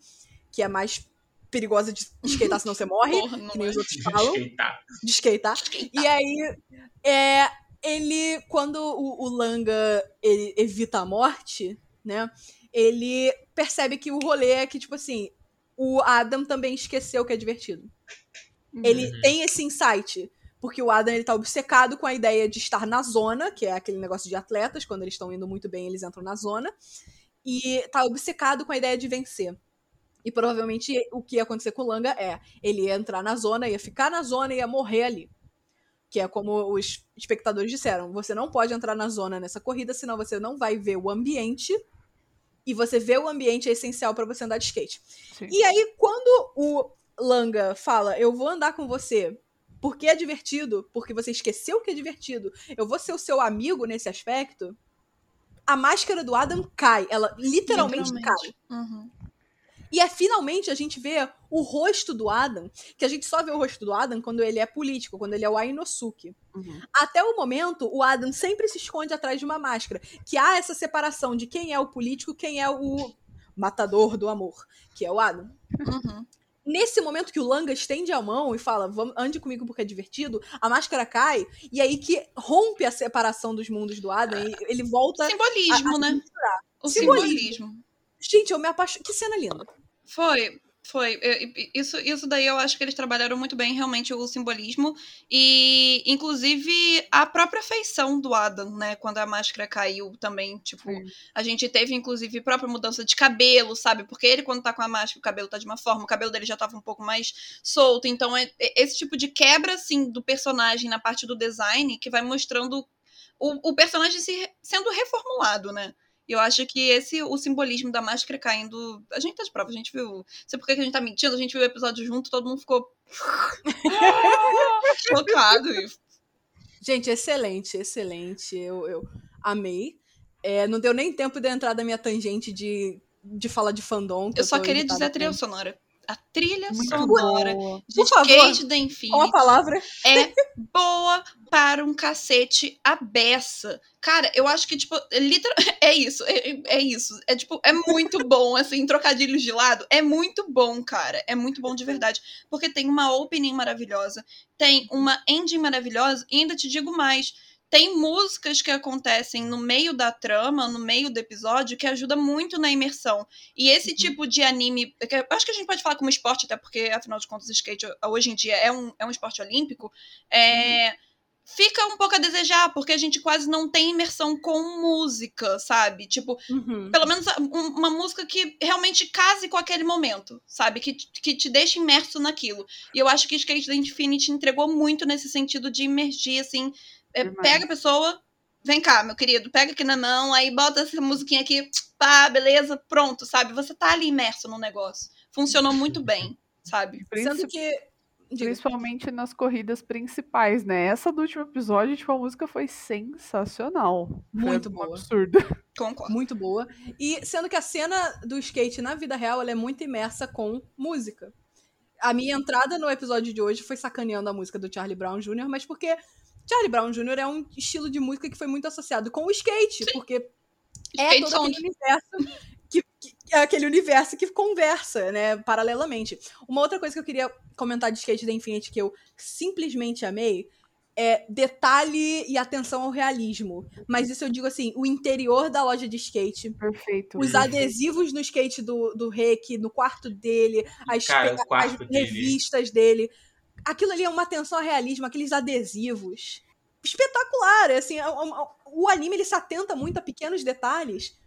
que é mais perigosa de skatear, senão você morre, Porra, não que nem é. os outros falam, de skatear. E aí, é, ele, quando o, o Langa ele evita a morte, né? Ele percebe que o rolê é que, tipo assim, o Adam também esqueceu que é divertido. Ele Uhum. tem esse insight. Porque o Adam ele tá obcecado com a ideia de estar na zona, que é aquele negócio de atletas, quando eles estão indo muito bem, eles entram na zona. E tá obcecado com a ideia de vencer. E provavelmente o que ia acontecer com o Langa é: ele ia entrar na zona, ia ficar na zona e ia morrer ali. Que é como os espectadores disseram: você não pode entrar na zona nessa corrida, senão você não vai ver o ambiente. E você ver o ambiente é essencial para você andar de skate. Sim. E aí, quando o Langa fala, eu vou andar com você porque é divertido, porque você esqueceu que é divertido, eu vou ser o seu amigo nesse aspecto, a máscara do Adam cai. Ela literalmente, cai. Uhum. E é finalmente a gente vê o rosto do Adam, que a gente só vê o rosto do Adam quando ele é político, quando ele é o Ainosuke. Uhum. Até o momento, o Adam sempre se esconde atrás de uma máscara. Que há essa separação de quem é o político, quem é o matador do amor, que é o Adam. Uhum. Nesse momento que o Langa estende a mão e fala, Vamos, ande comigo porque é divertido, a máscara cai, e aí que rompe a separação dos mundos do Adam, e ele volta. Simbolismo, a- a né? O Simbolismo. simbolismo. Gente, eu me apaixonei. Que cena linda. Foi, foi. Isso, isso daí eu acho que eles trabalharam muito bem, realmente, o simbolismo. E, inclusive, a própria feição do Adam, né? Quando a máscara caiu também, tipo, a gente teve, inclusive, própria mudança de cabelo, sabe? Porque ele, quando tá com a máscara, o cabelo tá de uma forma, o cabelo dele já tava um pouco mais solto. Então, é é esse tipo de quebra, assim, do personagem na parte do design que vai mostrando o, o personagem se, sendo reformulado, né? E eu acho que esse, o simbolismo da máscara caindo. A gente tá de prova, a gente viu. Não sei por que a gente tá mentindo, a gente viu o episódio junto, todo mundo ficou. chocado. Gente, excelente, excelente. Eu, eu amei. É, não deu nem tempo de entrar da minha tangente de, de falar de fandom. que Eu só queria dizer a trilha sonora. A trilha Muito sonora boa. de Por favor, Skate da Infinity Qual a palavra? é boa para um cacete a beça. Cara, eu acho que, tipo, é literal... é isso, é, é isso. É, tipo, é muito bom, assim, trocadilhos de lado. É muito bom, cara. É muito bom de verdade. Porque tem uma opening maravilhosa, tem uma ending maravilhosa, e ainda te digo mais. Tem músicas que acontecem no meio da trama, no meio do episódio, que ajuda muito na imersão. E esse tipo de anime, que eu acho que a gente pode falar como esporte, até porque, afinal de contas, o skate hoje em dia é um, é um esporte olímpico, é, fica um pouco a desejar, porque a gente quase não tem imersão com música, sabe? Tipo, Uhum. pelo menos um- uma música que realmente case com aquele momento, sabe? Que, que te deixe imerso naquilo. E eu acho que Skate da Infinity entregou muito nesse sentido de imergir, assim. É, pega a pessoa, vem cá, meu querido, pega aqui na mão, aí bota essa musiquinha aqui, pá, beleza, pronto, sabe? Você tá ali imerso no negócio. Funcionou muito bem, sabe? Sendo que. Principalmente nas corridas principais, né? Essa do último episódio, tipo, a música foi sensacional. Foi Muito um boa. absurdo. Concordo. Muito boa. E sendo que a cena do skate na vida real ela é muito imersa com música. A minha entrada no episódio de hoje foi sacaneando a música do Charlie Brown Jr., mas porque Charlie Brown Jr. é um estilo de música que foi muito associado com o skate, porque é Skate todo song. aquele universo que, que- é aquele universo que conversa, né, paralelamente. Uma outra coisa que eu queria comentar de Skate da Infinity que eu simplesmente amei é detalhe e atenção ao realismo. Mas isso eu digo assim, o interior da loja de skate, Perfeito. os adesivos no skate do, do Rick, no quarto dele, as, Cara, quarto as dele. revistas dele. Aquilo ali é uma atenção ao realismo, aqueles adesivos. Espetacular, assim, é é o anime ele se atenta muito a pequenos detalhes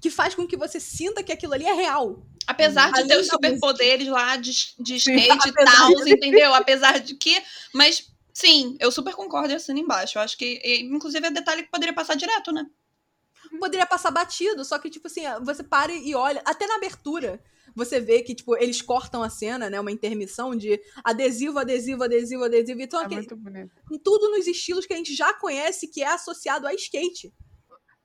que faz com que você sinta que aquilo ali é real. Apesar de ter os superpoderes lá de, de skate e tal, entendeu? Apesar de que. Mas, sim, eu super concordo e assino embaixo. Eu acho que, inclusive, é detalhe que poderia passar direto, né? Poderia passar batido, só que, tipo assim, você para e olha, até na abertura, você vê que, tipo, eles cortam a cena, né? Uma intermissão de adesivo, adesivo, adesivo, adesivo. Então, É aquele- muito bonito. tudo nos estilos que a gente já conhece que é associado a skate.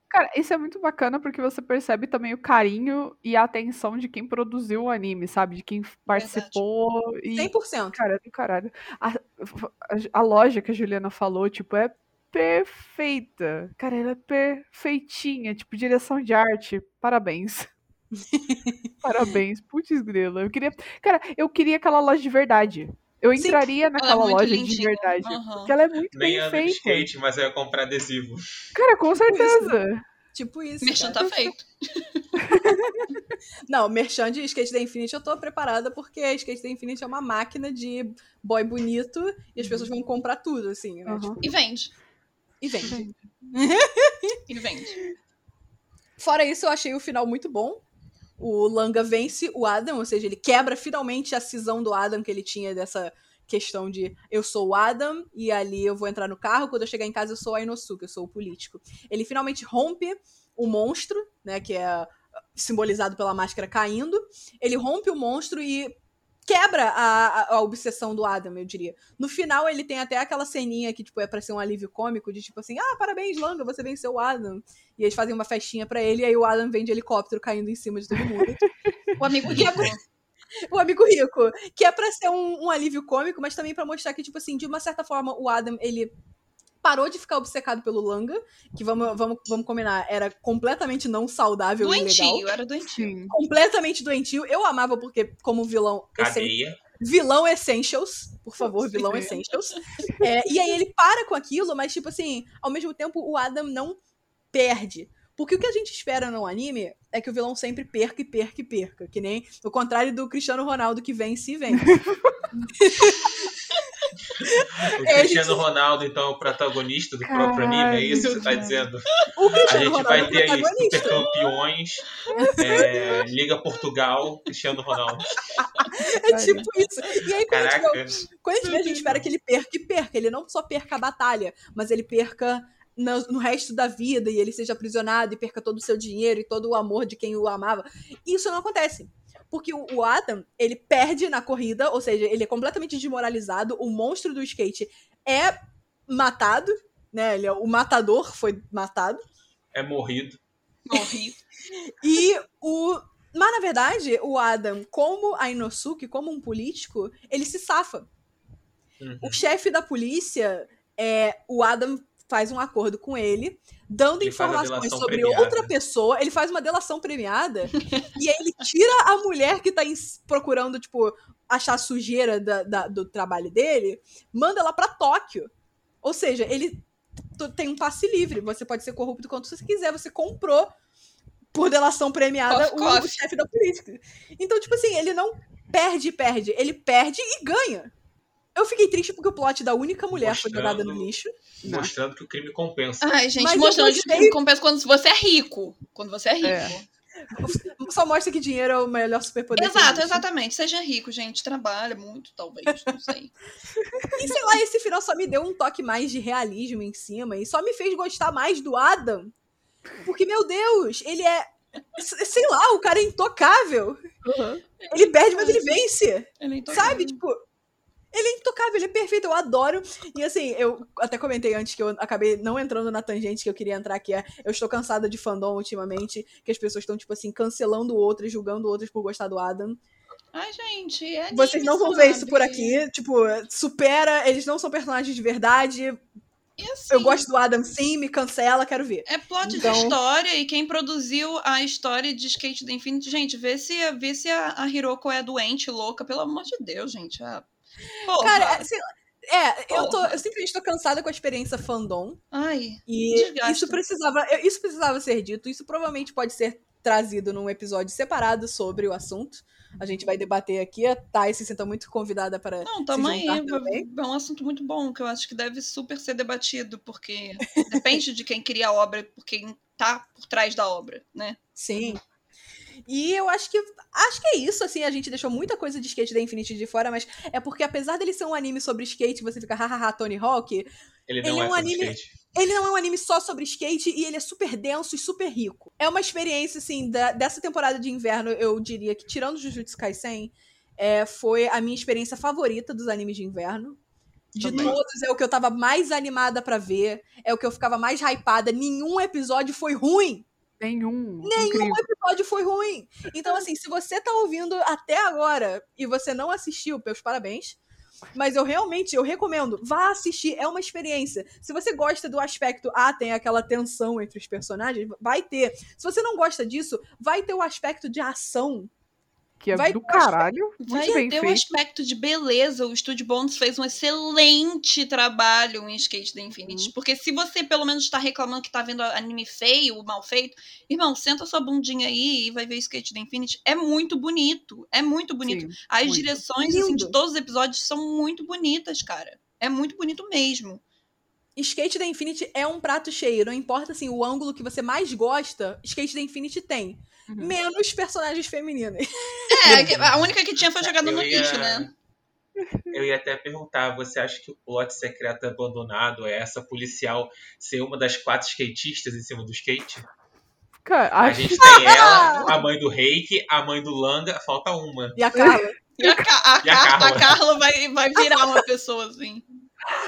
Cara, isso é muito bacana porque você percebe também o carinho e a atenção de quem produziu o anime, sabe? De quem participou. E, 100%. cara, é do caralho. A, a- a loja que a Juliana falou, tipo, é perfeita. Cara, ela é perfeitinha. Tipo, direção de arte. Parabéns. Parabéns. Putz, grila. Eu queria. Cara, eu queria aquela loja de verdade. Eu Sim, entraria naquela muito loja de lindinha. verdade. Aham. Porque ela é muito Nem bem de feita. skate, mas eu ia comprar adesivo. Cara, com certeza. Tipo isso. Merchan cara. tá feito. Não, Merchan de Skate da Infinity eu tô preparada porque Skate da Infinity é uma máquina de boy bonito e as pessoas vão comprar tudo, assim, né? Uhum. Tipo, E vende. e vende. E vende. Fora isso, eu achei o final muito bom. O Langa vence o Adam, ou seja, ele quebra finalmente a cisão do Adam que ele tinha dessa questão de eu sou o Adam e ali eu vou entrar no carro, quando eu chegar em casa eu sou a Inosuke, eu sou o político. Ele finalmente rompe o monstro, né, que é simbolizado pela máscara caindo. Ele rompe o monstro e quebra a, a, obsessão do Adam, eu diria. No final, ele tem até aquela ceninha que, tipo, é pra ser um alívio cômico, de tipo assim, ah, parabéns, Langa, você venceu o Adam. E eles fazem uma festinha pra ele, e aí o Adam vem de helicóptero caindo em cima de todo mundo. O amigo é rico. o amigo rico. Que é pra ser um, um alívio cômico, mas também pra mostrar que, tipo assim, de uma certa forma, o Adam, ele parou de ficar obcecado pelo Langa, que vamos, vamos, vamos combinar, era completamente não saudável e ilegal. Doentio, era doentio. Completamente doentio. Eu amava porque, como vilão, Cadeia. vilão Essentials, por favor, vilão. Essentials. É, e aí ele para com aquilo, mas, tipo assim, ao mesmo tempo, o Adam não perde. Porque o que a gente espera no anime é que o vilão sempre perca e perca e perca. Que nem o contrário do Cristiano Ronaldo que vence e vence. O É, Cristiano Ronaldo, então, é o protagonista do próprio anime, é isso que você tá Caralho. dizendo? A gente Ronaldo vai é ter aí. Super Campeões, é, Liga Portugal, Cristiano Ronaldo. É tipo isso. E aí, quando, a gente Caraca, vê- quando a gente vê, a gente espera que ele perca e perca. Ele não só perca a batalha, mas ele perca no, no resto da vida e ele seja aprisionado e perca todo o seu dinheiro e todo o amor de quem o amava. Isso não acontece. Porque o, Adam, ele perde na corrida, ou seja, ele é completamente desmoralizado. O monstro do skate é matado, né? Ele é, o matador foi matado. é morrido. Morri. E o. Mas, na verdade, o Adam, como a Inosuke, como um político, ele se safa. Uhum. O chefe da polícia, é, o Adam faz um acordo com ele, dando Ele informações sobre premiada. outra pessoa. Ele faz uma delação premiada e aí ele tira a mulher que tá procurando, tipo, achar sujeira da- da- do trabalho dele, manda ela pra Tóquio. Ou seja, ele tem um passe livre. Você pode ser corrupto quanto você quiser. Você comprou por delação premiada Cof, o, cof. o chefe da política. Então, tipo assim, ele não perde, perde. Ele perde e ganha. Eu fiquei triste porque o plot da única mulher foi Mostrando- jogada no lixo. Não. Mostrando que o crime compensa. Ai, gente, Mas mostrando que compensa quando você é rico. Quando você é rico. É. Só mostra que dinheiro é o melhor superpoder. Exato, exatamente. Seja rico, gente. Trabalha muito, talvez. Não sei. E sei lá, esse final só me deu um toque mais de realismo em cima e só me fez gostar mais do Adam. Porque, meu Deus, ele é. Sei lá, o cara é intocável. Uhum. Ele perde, mas ele vence. Ele é Sabe? Tipo. Ele é intocável, ele é perfeito, eu adoro. E assim, eu até comentei antes que eu acabei não entrando na tangente que eu queria entrar, que é eu estou cansada de fandom ultimamente, que as pessoas estão, tipo assim, cancelando outras, julgando outras por gostar do Adam. Ai, gente. É Vocês não vão ver isso por aqui. Tipo, supera, eles não são personagens de verdade. Assim, Eu gosto do Adam sim, me cancela, quero ver. É plot Então- de história e quem produziu a história de Skate da Infinity, gente, vê se, vê se a, a Hiroko é doente, louca, pelo amor de Deus, gente. Ah, porra. Cara, é, sei lá, é, eu, tô, eu simplesmente tô cansada com a experiência fandom. Ai, E Desgasta. isso precisava, isso precisava ser dito. Isso provavelmente pode ser trazido num episódio separado sobre o assunto. A gente vai debater aqui. A Thay se sinta muito convidada para. não, aí. juntar também. É um assunto muito bom, que eu acho que deve super ser debatido, porque depende de quem cria a obra, por quem tá por trás da obra, né? Sim. E eu acho que acho que é isso, assim, a gente deixou muita coisa de skate da Infinity de fora, mas é porque apesar dele ser um anime sobre skate, você fica hahaha Tony Hawk, Ele não Ele é é, um anime- skate. ele não é um anime só sobre skate e ele é super denso e super rico. É uma experiência, assim, da- dessa temporada de inverno, eu diria que, tirando Jujutsu Kaisen, é, foi a minha experiência favorita dos animes de inverno. De Também. todos, é o que eu tava mais animada pra ver, é o que eu ficava mais hypada. Nenhum episódio foi ruim. Nenhum. Nenhum Incrível. episódio foi ruim. Então, assim, se você tá ouvindo até agora e você não assistiu, meus parabéns. Mas eu realmente, eu recomendo, vá assistir, é uma experiência. Se você gosta do aspecto, ah, tem aquela tensão entre os personagens, vai ter. Se você não gosta disso, vai ter o aspecto de ação. Que é Vai do um caralho. Muito Vai bem ter um feito. aspecto de beleza. O Estúdio Bones fez um excelente trabalho em Skate da Infinity. Uhum. Porque se você pelo menos tá reclamando que tá vendo anime feio, mal feito, irmão, senta sua bundinha aí e vai ver Skate da Infinity. É muito bonito. É muito bonito. Sim, As muito. direções assim, de todos os episódios são muito bonitas, cara. É muito bonito mesmo. Skate da Infinity é um prato cheio. Não importa assim, o ângulo que você mais gosta, Skate da Infinity tem. Uhum. Menos personagens femininas. É, a única que tinha foi jogada no ia- lixo, né? Eu ia até perguntar, você acha que o plot secreto abandonado é essa policial ser uma das quatro skatistas em cima do skate? Cara, A gente tem ela, a mãe do Reiki, a mãe do Langa, falta uma. E a Carla. E a, Ca- a E a Car- Carla? a Carla vai, vai virar uma pessoa assim.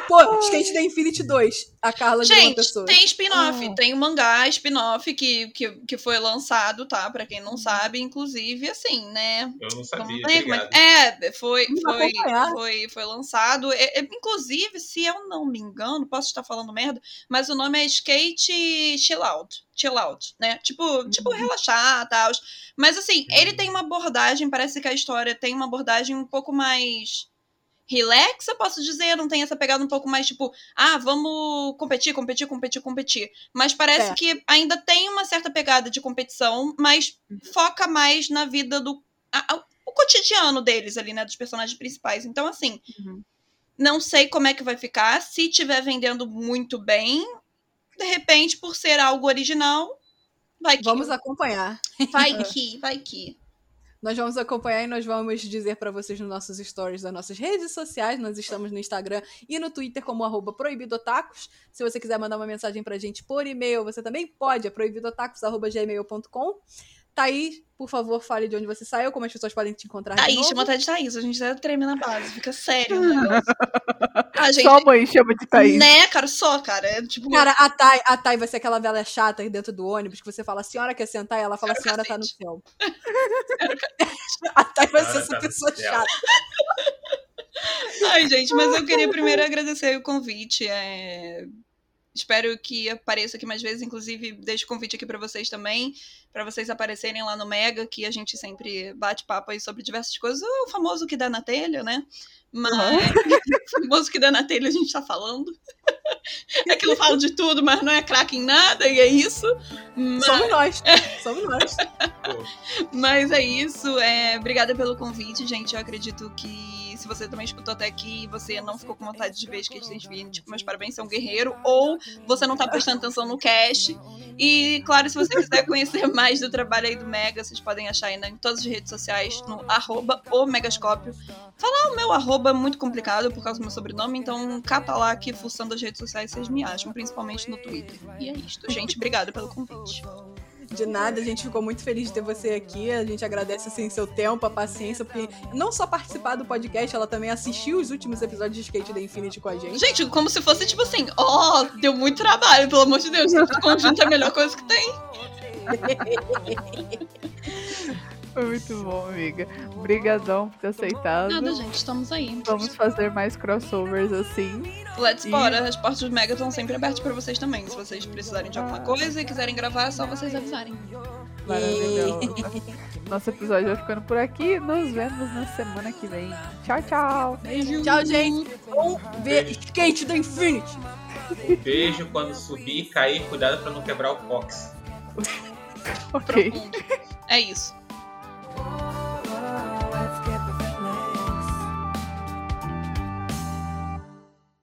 Pô, Skate da Infinity 2. A Carla virou uma Gente, pessoa. tem spin-off. Ah. Tem um mangá spin-off que, que, que foi lançado, tá? Pra quem não sabe, inclusive, assim, né? Eu não sabia, como é-. É, foi, foi, foi, foi lançado. É, é, inclusive, se eu não me engano, posso estar falando merda, mas o nome é Skate Chill Out. Chill Out, né? Tipo, tipo relaxar e tal. Mas assim, ele tem uma abordagem, parece que a história tem uma abordagem um pouco mais relaxa, posso dizer, não tem essa pegada um pouco mais tipo, ah, vamos competir, competir, competir, competir. Mas parece É. que ainda tem uma certa pegada de competição, mas foca mais na vida do a- a- o cotidiano deles ali, né, dos personagens principais. Então assim, Uhum. não sei como é que vai ficar, se tiver vendendo muito bem, de repente por ser algo original, vai que Vamos acompanhar. vai que, vai que. Nós vamos acompanhar e nós vamos dizer pra vocês nos nossos stories das nossas redes sociais. Nós estamos no Instagram e no Twitter como arroba proibidotacos. Se você quiser mandar uma mensagem pra gente por e-mail, você também pode. É proibidotacos.gmail.com. Thaís, por favor, fale de onde você saiu, como as pessoas podem te encontrar de Thaís, novo. chama até de Thaís, a gente até treme na base, fica sério. A gente, Só a mãe chama de Thaís. né, cara, só, cara, é tipo... Cara, a Thay, a Thay vai ser aquela velha chata aí dentro do ônibus que você fala, a senhora quer sentar? E ela fala, a senhora tá no céu. a Thay vai ser essa tá pessoa chata. Ai, gente, mas eu queria primeiro agradecer o convite. é, Espero que apareça aqui mais vezes. Inclusive, deixo o convite aqui pra vocês também, pra vocês aparecerem lá no Mega, que a gente sempre bate papo aí sobre diversas coisas. O famoso que dá na telha, né? Mas o famoso que dá na telha a gente tá falando. É que eu falo de tudo, mas não é craque em nada, e é isso. Mas... Somos nós. Somos nós. Mas é isso. É, obrigada pelo convite, gente. Eu acredito que se você também escutou até aqui e você não ficou com vontade de ver Skate Infinity, tipo, meus parabéns, é um guerreiro. Ou você não tá prestando atenção no cast. E, claro, se você quiser conhecer mais do trabalho aí do Mega, vocês podem achar ainda em todas as redes sociais, no arroba Megascópio. Falar o meu arroba é muito complicado por causa do meu sobrenome, então cata lá que fuçando as redes sociais vocês me acham, principalmente no Twitter. E é isto, gente. Obrigada pelo convite. De nada, a gente ficou muito feliz de ter você aqui. A gente agradece assim seu tempo, a paciência, porque não só participar do podcast, ela também assistiu os últimos episódios de Skate da Infinity com a gente. Gente, como se fosse tipo assim, ó, deu muito trabalho, pelo amor de Deus. Esse conjunto é a melhor coisa que tem. Foi muito bom, amiga. Obrigadão por ter aceitado. Nada, gente, estamos aí. Vamos fazer mais crossovers assim. Let's E- bora. As portas do Mega estão sempre abertas pra vocês também. Se vocês precisarem de alguma coisa e quiserem gravar, é só vocês avisarem. Maravilhoso. Nosso episódio vai ficando por aqui. Nos vemos na semana que vem. Tchau, tchau. Beijo. Tchau, gente. Vamos ver Skate da Infinity. beijo quando subir e cair, cuidado pra não quebrar o cox. Ok. É isso. Oh.